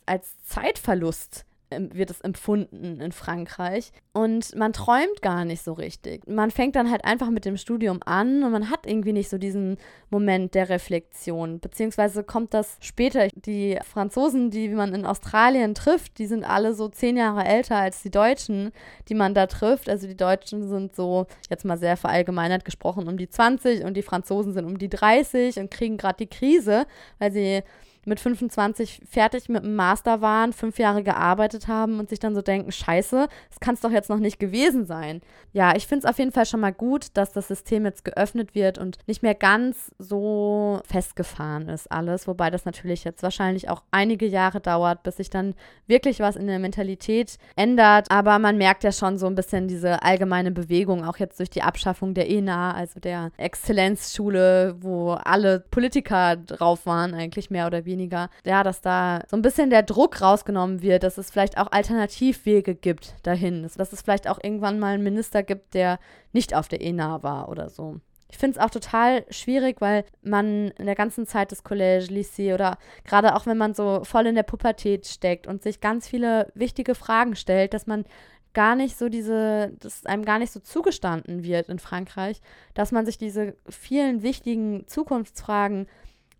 als Zeitverlust wird es empfunden in Frankreich. Und man träumt gar nicht so richtig. Man fängt dann halt einfach mit dem Studium an und man hat irgendwie nicht so diesen Moment der Reflexion. Beziehungsweise kommt das später. Die Franzosen, die man in Australien trifft, die sind alle so zehn Jahre älter als die Deutschen, die man da trifft. Also die Deutschen sind so, jetzt mal sehr verallgemeinert gesprochen, um die 20 und die Franzosen sind um die 30 und kriegen gerade die Krise, weil sie mit 25 fertig mit dem Master waren, fünf Jahre gearbeitet haben und sich dann so denken, scheiße, das kann es doch jetzt noch nicht gewesen sein. Ja, ich finde es auf jeden Fall schon mal gut, dass das System jetzt geöffnet wird und nicht mehr ganz so festgefahren ist alles, wobei das natürlich jetzt wahrscheinlich auch einige Jahre dauert, bis sich dann wirklich was in der Mentalität ändert. Aber man merkt ja schon so ein bisschen diese allgemeine Bewegung, auch jetzt durch die Abschaffung der ENA, also der Exzellenzschule, wo alle Politiker drauf waren, eigentlich mehr oder weniger weniger, ja, dass da so ein bisschen der Druck rausgenommen wird, dass es vielleicht auch Alternativwege gibt dahin, dass es vielleicht auch irgendwann mal einen Minister gibt, der nicht auf der ENA war oder so. Ich finde es auch total schwierig, weil man in der ganzen Zeit des Collège, Lycée oder gerade auch wenn man so voll in der Pubertät steckt und sich ganz viele wichtige Fragen stellt, dass man gar nicht so diese, dass einem gar nicht so zugestanden wird in Frankreich, dass man sich diese vielen wichtigen Zukunftsfragen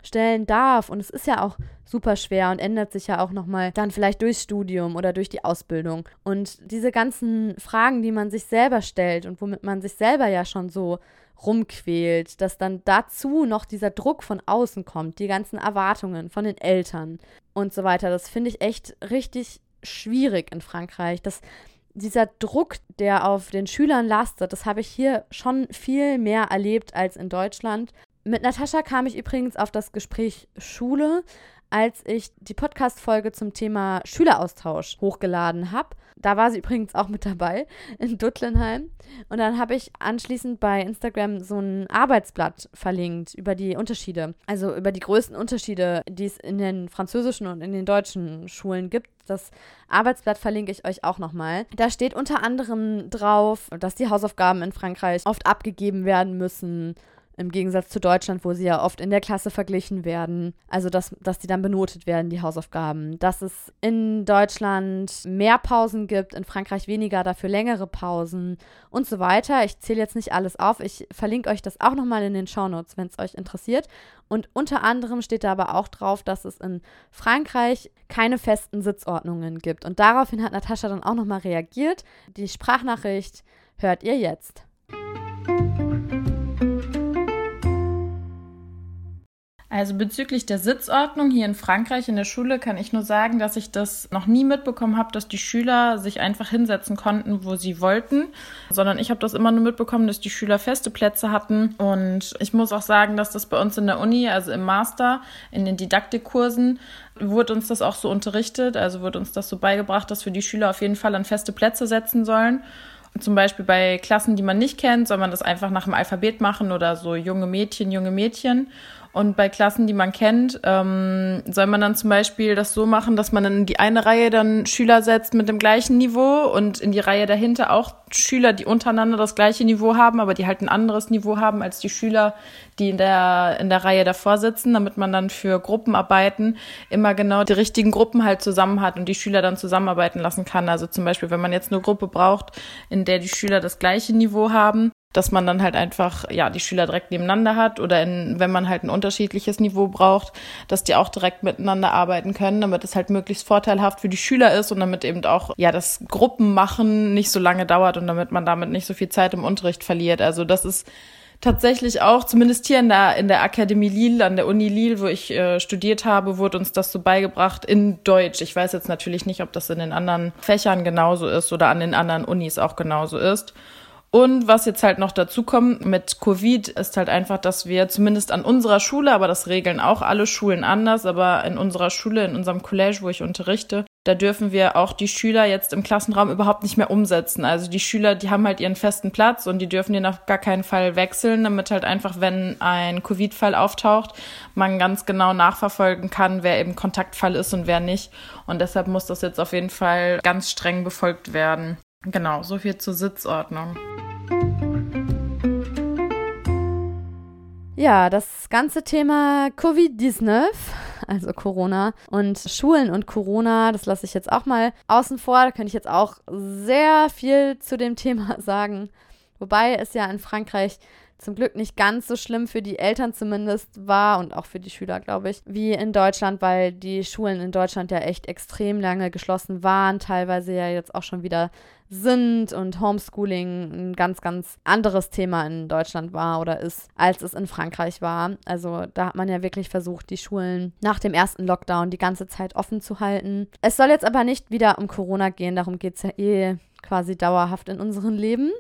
stellen darf. Und es ist ja auch super schwer und ändert sich ja auch nochmal dann vielleicht durchs Studium oder durch die Ausbildung. Und diese ganzen Fragen, die man sich selber stellt und womit man sich selber ja schon so rumquält, dass dann dazu noch dieser Druck von außen kommt, die ganzen Erwartungen von den Eltern und so weiter. Das finde ich echt richtig schwierig in Frankreich. Das, dieser Druck, der auf den Schülern lastet, das habe ich hier schon viel mehr erlebt als in Deutschland. Mit Natascha kam ich übrigens auf das Gespräch Schule, als ich die Podcast-Folge zum Thema Schüleraustausch hochgeladen habe. Da war sie übrigens auch mit dabei in Duttlenheim. Und dann habe ich anschließend bei Instagram so ein Arbeitsblatt verlinkt über die Unterschiede, also über die größten Unterschiede, die es in den französischen und in den deutschen Schulen gibt. Das Arbeitsblatt verlinke ich euch auch nochmal. Da steht unter anderem drauf, dass die Hausaufgaben in Frankreich oft abgegeben werden müssen im Gegensatz zu Deutschland, wo sie ja oft in der Klasse verglichen werden. Also, dass, dass die dann benotet werden, die Hausaufgaben. Dass es in Deutschland mehr Pausen gibt, in Frankreich weniger, dafür längere Pausen und so weiter. Ich zähle jetzt nicht alles auf. Ich verlinke euch das auch nochmal in den Shownotes, wenn es euch interessiert. Und unter anderem steht da aber auch drauf, dass es in Frankreich keine festen Sitzordnungen gibt. Und daraufhin hat Natascha dann auch nochmal reagiert. Die Sprachnachricht hört ihr jetzt. Also bezüglich der Sitzordnung hier in Frankreich in der Schule kann ich nur sagen, dass ich das noch nie mitbekommen habe, dass die Schüler sich einfach hinsetzen konnten, wo sie wollten, sondern ich habe das immer nur mitbekommen, dass die Schüler feste Plätze hatten. Und ich muss auch sagen, dass das bei uns in der Uni, also im Master, in den Didaktikkursen, wurde uns das auch so unterrichtet, also wurde uns das so beigebracht, dass wir die Schüler auf jeden Fall an feste Plätze setzen sollen. Zum Beispiel bei Klassen, die man nicht kennt, soll man das einfach nach dem Alphabet machen oder so junge Mädchen, junge Mädchen. Und bei Klassen, die man kennt, ähm, soll man dann zum Beispiel das so machen, dass man in die eine Reihe dann Schüler setzt mit dem gleichen Niveau und in die Reihe dahinter auch Schüler, die untereinander das gleiche Niveau haben, aber die halt ein anderes Niveau haben als die Schüler, die in der, in der Reihe davor sitzen, damit man dann für Gruppenarbeiten immer genau die richtigen Gruppen halt zusammen hat und die Schüler dann zusammenarbeiten lassen kann. Also zum Beispiel, wenn man jetzt eine Gruppe braucht, in der die Schüler das gleiche Niveau haben, dass man dann halt einfach ja die Schüler direkt nebeneinander hat oder in, wenn man halt ein unterschiedliches Niveau braucht, dass die auch direkt miteinander arbeiten können, damit es halt möglichst vorteilhaft für die Schüler ist und damit eben auch ja das Gruppenmachen nicht so lange dauert und damit man damit nicht so viel Zeit im Unterricht verliert. Also das ist tatsächlich auch, zumindest hier in der, in der Akademie Lille, an der Uni Lille, wo ich äh, studiert habe, wurde uns das so beigebracht in Deutsch. Ich weiß jetzt natürlich nicht, ob das in den anderen Fächern genauso ist oder an den anderen Unis auch genauso ist. Und was jetzt halt noch dazu kommt mit Covid, ist halt einfach, dass wir zumindest an unserer Schule, aber das regeln auch alle Schulen anders, aber in unserer Schule, in unserem College, wo ich unterrichte, da dürfen wir auch die Schüler jetzt im Klassenraum überhaupt nicht mehr umsetzen. Also die Schüler, die haben halt ihren festen Platz und die dürfen den auf gar keinen Fall wechseln, damit halt einfach, wenn ein Covid-Fall auftaucht, man ganz genau nachverfolgen kann, wer eben Kontaktfall ist und wer nicht. Und deshalb muss das jetzt auf jeden Fall ganz streng befolgt werden. Genau, so viel zur Sitzordnung. Ja, das ganze Thema Covid-19, also Corona und Schulen und Corona, das lasse ich jetzt auch mal außen vor. Da könnte ich jetzt auch sehr viel zu dem [laughs] Thema sagen. Wobei es ja in Frankreich zum Glück nicht ganz so schlimm für die Eltern zumindest war und auch für die Schüler, glaube ich, wie in Deutschland, weil die Schulen in Deutschland ja echt extrem lange geschlossen waren, teilweise ja jetzt auch schon wieder sind und Homeschooling ein ganz, ganz anderes Thema in Deutschland war oder ist, als es in Frankreich war. Also da hat man ja wirklich versucht, die Schulen nach dem ersten Lockdown die ganze Zeit offen zu halten. Es soll jetzt aber nicht wieder um Corona gehen, darum geht es ja eh quasi dauerhaft in unserem Leben.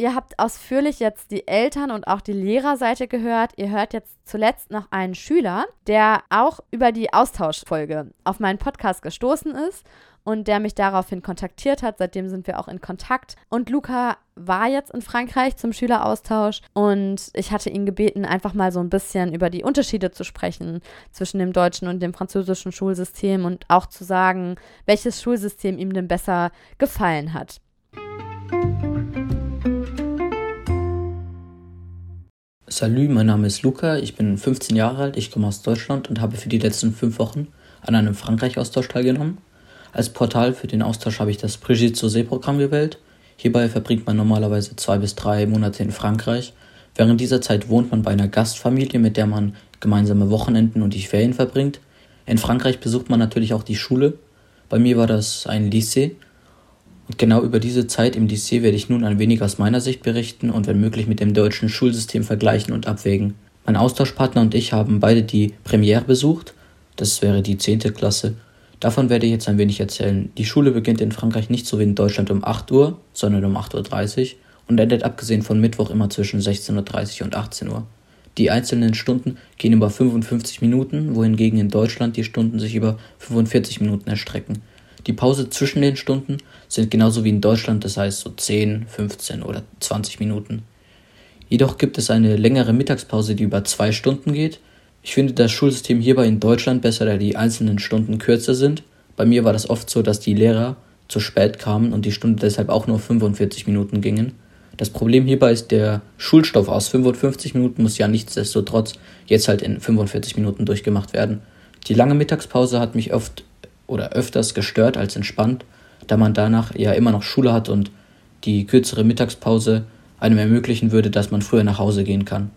Ihr habt ausführlich jetzt die Eltern und auch die Lehrerseite gehört. Ihr hört jetzt zuletzt noch einen Schüler, der auch über die Austauschfolge auf meinen Podcast gestoßen ist und der mich daraufhin kontaktiert hat. Seitdem sind wir auch in Kontakt. Und Luca war jetzt in Frankreich zum Schüleraustausch und ich hatte ihn gebeten, einfach mal so ein bisschen über die Unterschiede zu sprechen zwischen dem deutschen und dem französischen Schulsystem und auch zu sagen, welches Schulsystem ihm denn besser gefallen hat. Salü, mein Name ist Luca, ich bin 15 Jahre alt, ich komme aus Deutschland und habe für die letzten fünf Wochen an einem Frankreich-Austausch teilgenommen. Als Portal für den Austausch habe ich das Brigitte Sauzet-Programm gewählt. Hierbei verbringt man normalerweise zwei bis drei Monate in Frankreich. Während dieser Zeit wohnt man bei einer Gastfamilie, mit der man gemeinsame Wochenenden und die Ferien verbringt. In Frankreich besucht man natürlich auch die Schule. Bei mir war das ein Lycée und genau über diese Zeit im Lycée werde ich nun ein wenig aus meiner Sicht berichten und wenn möglich mit dem deutschen Schulsystem vergleichen und abwägen. Mein Austauschpartner und ich haben beide die Premiere besucht, das wäre die 10. Klasse. Davon werde ich jetzt ein wenig erzählen. Die Schule beginnt in Frankreich nicht so wie in Deutschland um 8 Uhr, sondern um 8.30 Uhr und endet abgesehen von Mittwoch immer zwischen 16.30 Uhr und 18 Uhr. Die einzelnen Stunden gehen über 55 Minuten, wohingegen in Deutschland die Stunden sich über 45 Minuten erstrecken. Die Pause zwischen den Stunden sind genauso wie in Deutschland, das heißt so 10, 15 oder 20 Minuten. Jedoch gibt es eine längere Mittagspause, die über zwei Stunden geht. Ich finde das Schulsystem hierbei in Deutschland besser, da die einzelnen Stunden kürzer sind. Bei mir war das oft so, dass die Lehrer zu spät kamen und die Stunde deshalb auch nur 45 Minuten gingen. Das Problem hierbei ist, der Schulstoff aus 55 Minuten muss ja nichtsdestotrotz jetzt halt in 45 Minuten durchgemacht werden. Die lange Mittagspause hat mich oft oder öfters gestört als entspannt, da man danach ja immer noch Schule hat und die kürzere Mittagspause einem ermöglichen würde, dass man früher nach Hause gehen kann.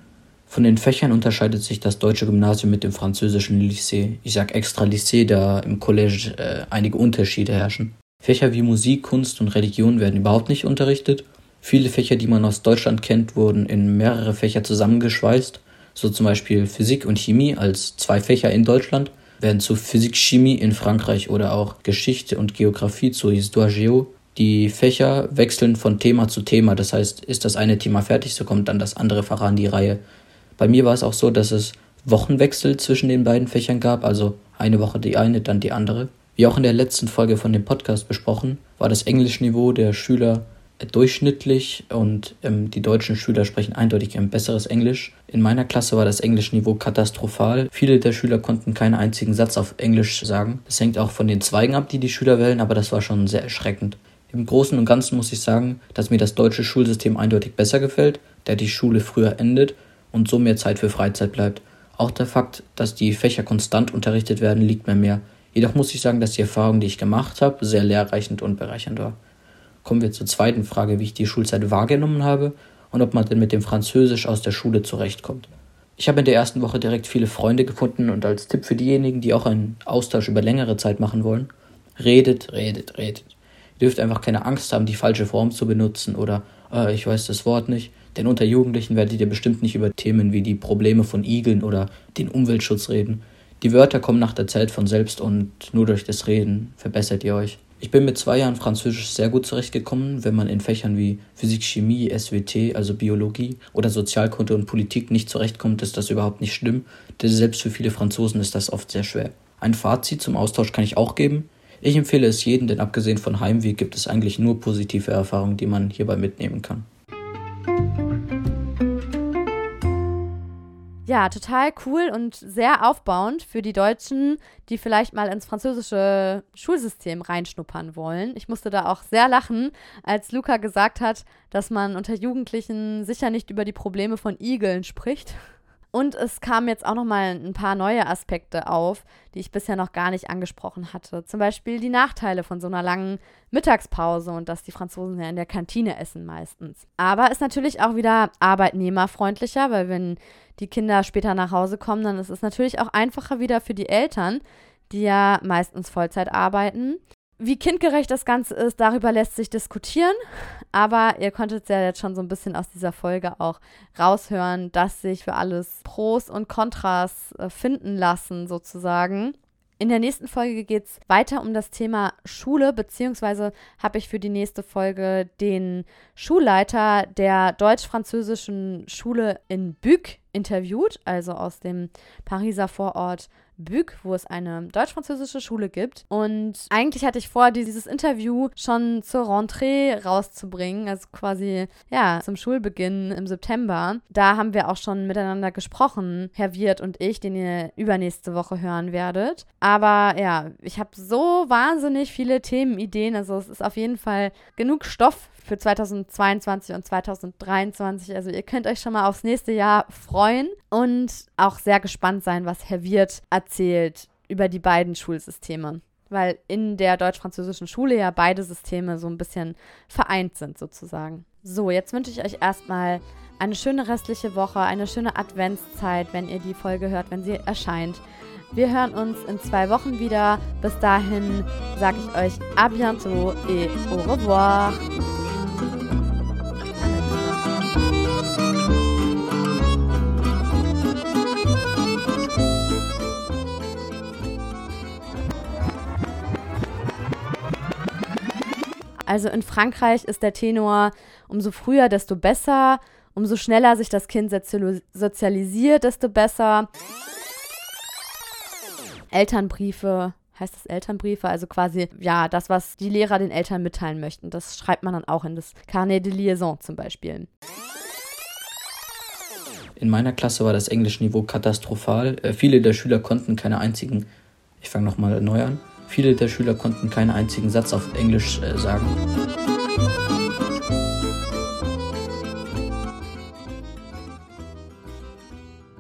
Von den Fächern unterscheidet sich das deutsche Gymnasium mit dem französischen Lycée. Ich sag extra Lycée, da im Collège äh, einige Unterschiede herrschen. Fächer wie Musik, Kunst und Religion werden überhaupt nicht unterrichtet Viele Fächer, die man aus Deutschland kennt, wurden in mehrere Fächer zusammengeschweißt, so zum Beispiel Physik und Chemie als zwei Fächer in Deutschland werden zu Physik Chemie in Frankreich oder auch Geschichte und Geografie zu Histoire Géo. Die Fächer wechseln von Thema zu Thema, das heißt, ist das eine Thema fertig, so kommt dann das andere Fach an die Reihe. Bei mir war es auch so, dass es Wochenwechsel zwischen den beiden Fächern gab, also eine Woche die eine, dann die andere. Wie auch in der letzten Folge von dem Podcast besprochen, war das Englischniveau der Schüler durchschnittlich und ähm, die deutschen Schüler sprechen eindeutig ein besseres Englisch. In meiner Klasse war das Englischniveau katastrophal. Viele der Schüler konnten keinen einzigen Satz auf Englisch sagen. Das hängt auch von den Zweigen ab, die die Schüler wählen, aber das war schon sehr erschreckend. Im Großen und Ganzen muss ich sagen, dass mir das deutsche Schulsystem eindeutig besser gefällt, da die Schule früher endet und so mehr Zeit für Freizeit bleibt. Auch der Fakt, dass die Fächer konstant unterrichtet werden, liegt mir mehr. Jedoch muss ich sagen, dass die Erfahrung, die ich gemacht habe, sehr lehrreichend und bereichernd war kommen wir zur zweiten Frage, wie ich die Schulzeit wahrgenommen habe und ob man denn mit dem Französisch aus der Schule zurechtkommt. Ich habe in der ersten Woche direkt viele Freunde gefunden und als Tipp für diejenigen, die auch einen Austausch über längere Zeit machen wollen, redet, redet, redet. Ihr dürft einfach keine Angst haben, die falsche Form zu benutzen oder äh, ich weiß das Wort nicht, denn unter Jugendlichen werdet ihr bestimmt nicht über Themen wie die Probleme von Igeln oder den Umweltschutz reden. Die Wörter kommen nach der Zeit von selbst und nur durch das Reden verbessert ihr euch. Ich bin mit zwei Jahren Französisch sehr gut zurechtgekommen, wenn man in Fächern wie Physik, Chemie, SWT, also Biologie oder Sozialkunde und Politik nicht zurechtkommt, ist das überhaupt nicht schlimm, denn selbst für viele Franzosen ist das oft sehr schwer. Ein Fazit zum Austausch kann ich auch geben. Ich empfehle es jedem, denn abgesehen von Heimweh gibt es eigentlich nur positive Erfahrungen, die man hierbei mitnehmen kann. Ja, total cool und sehr aufbauend für die Deutschen, die vielleicht mal ins französische Schulsystem reinschnuppern wollen. Ich musste da auch sehr lachen, als Luca gesagt hat, dass man unter Jugendlichen sicher nicht über die Probleme von Igeln spricht. Und es kamen jetzt auch noch mal ein paar neue Aspekte auf, die ich bisher noch gar nicht angesprochen hatte. Zum Beispiel die Nachteile von so einer langen Mittagspause und dass die Franzosen ja in der Kantine essen meistens. Aber ist natürlich auch wieder arbeitnehmerfreundlicher, weil wenn die Kinder später nach Hause kommen, dann ist es natürlich auch einfacher wieder für die Eltern, die ja meistens Vollzeit arbeiten. Wie kindgerecht das Ganze ist, darüber lässt sich diskutieren. Aber ihr konntet ja jetzt schon so ein bisschen aus dieser Folge auch raushören, dass sich für alles Pros und Kontras äh, finden lassen, sozusagen. In der nächsten Folge geht es weiter um das Thema Schule, beziehungsweise habe ich für die nächste Folge den Schulleiter der deutsch-französischen Schule in Bück interviewt, also aus dem Pariser Vorort Bück, wo es eine deutsch-französische Schule gibt. Und eigentlich hatte ich vor, dieses Interview schon zur Rentrée rauszubringen, also quasi, ja, zum Schulbeginn im September. Da haben wir auch schon miteinander gesprochen, Herr Wirt und ich, den ihr übernächste Woche hören werdet. Aber ja, ich habe so wahnsinnig viele Themenideen, also es ist auf jeden Fall genug Stoff für 2022 und 2023. Also ihr könnt euch schon mal aufs nächste Jahr freuen und auch sehr gespannt sein, was Herr Wirt erzählt über die beiden Schulsysteme. Weil in der deutsch-französischen Schule ja beide Systeme so ein bisschen vereint sind sozusagen. So, jetzt wünsche ich euch erstmal eine schöne restliche Woche, eine schöne Adventszeit, wenn ihr die Folge hört, wenn sie erscheint. Wir hören uns in zwei Wochen wieder. Bis dahin sage ich euch à bientôt et au revoir. Also in Frankreich ist der Tenor umso früher, desto besser. Umso schneller sich das Kind sozialisiert, desto besser. Elternbriefe, heißt das Elternbriefe, also quasi, ja, das, was die Lehrer den Eltern mitteilen möchten. Das schreibt man dann auch in das Carnet de Liaison zum Beispiel. In meiner Klasse war das Englischniveau katastrophal. Äh, viele der Schüler konnten keine einzigen, ich fange nochmal neu an, viele der Schüler konnten keinen einzigen Satz auf Englisch äh, sagen.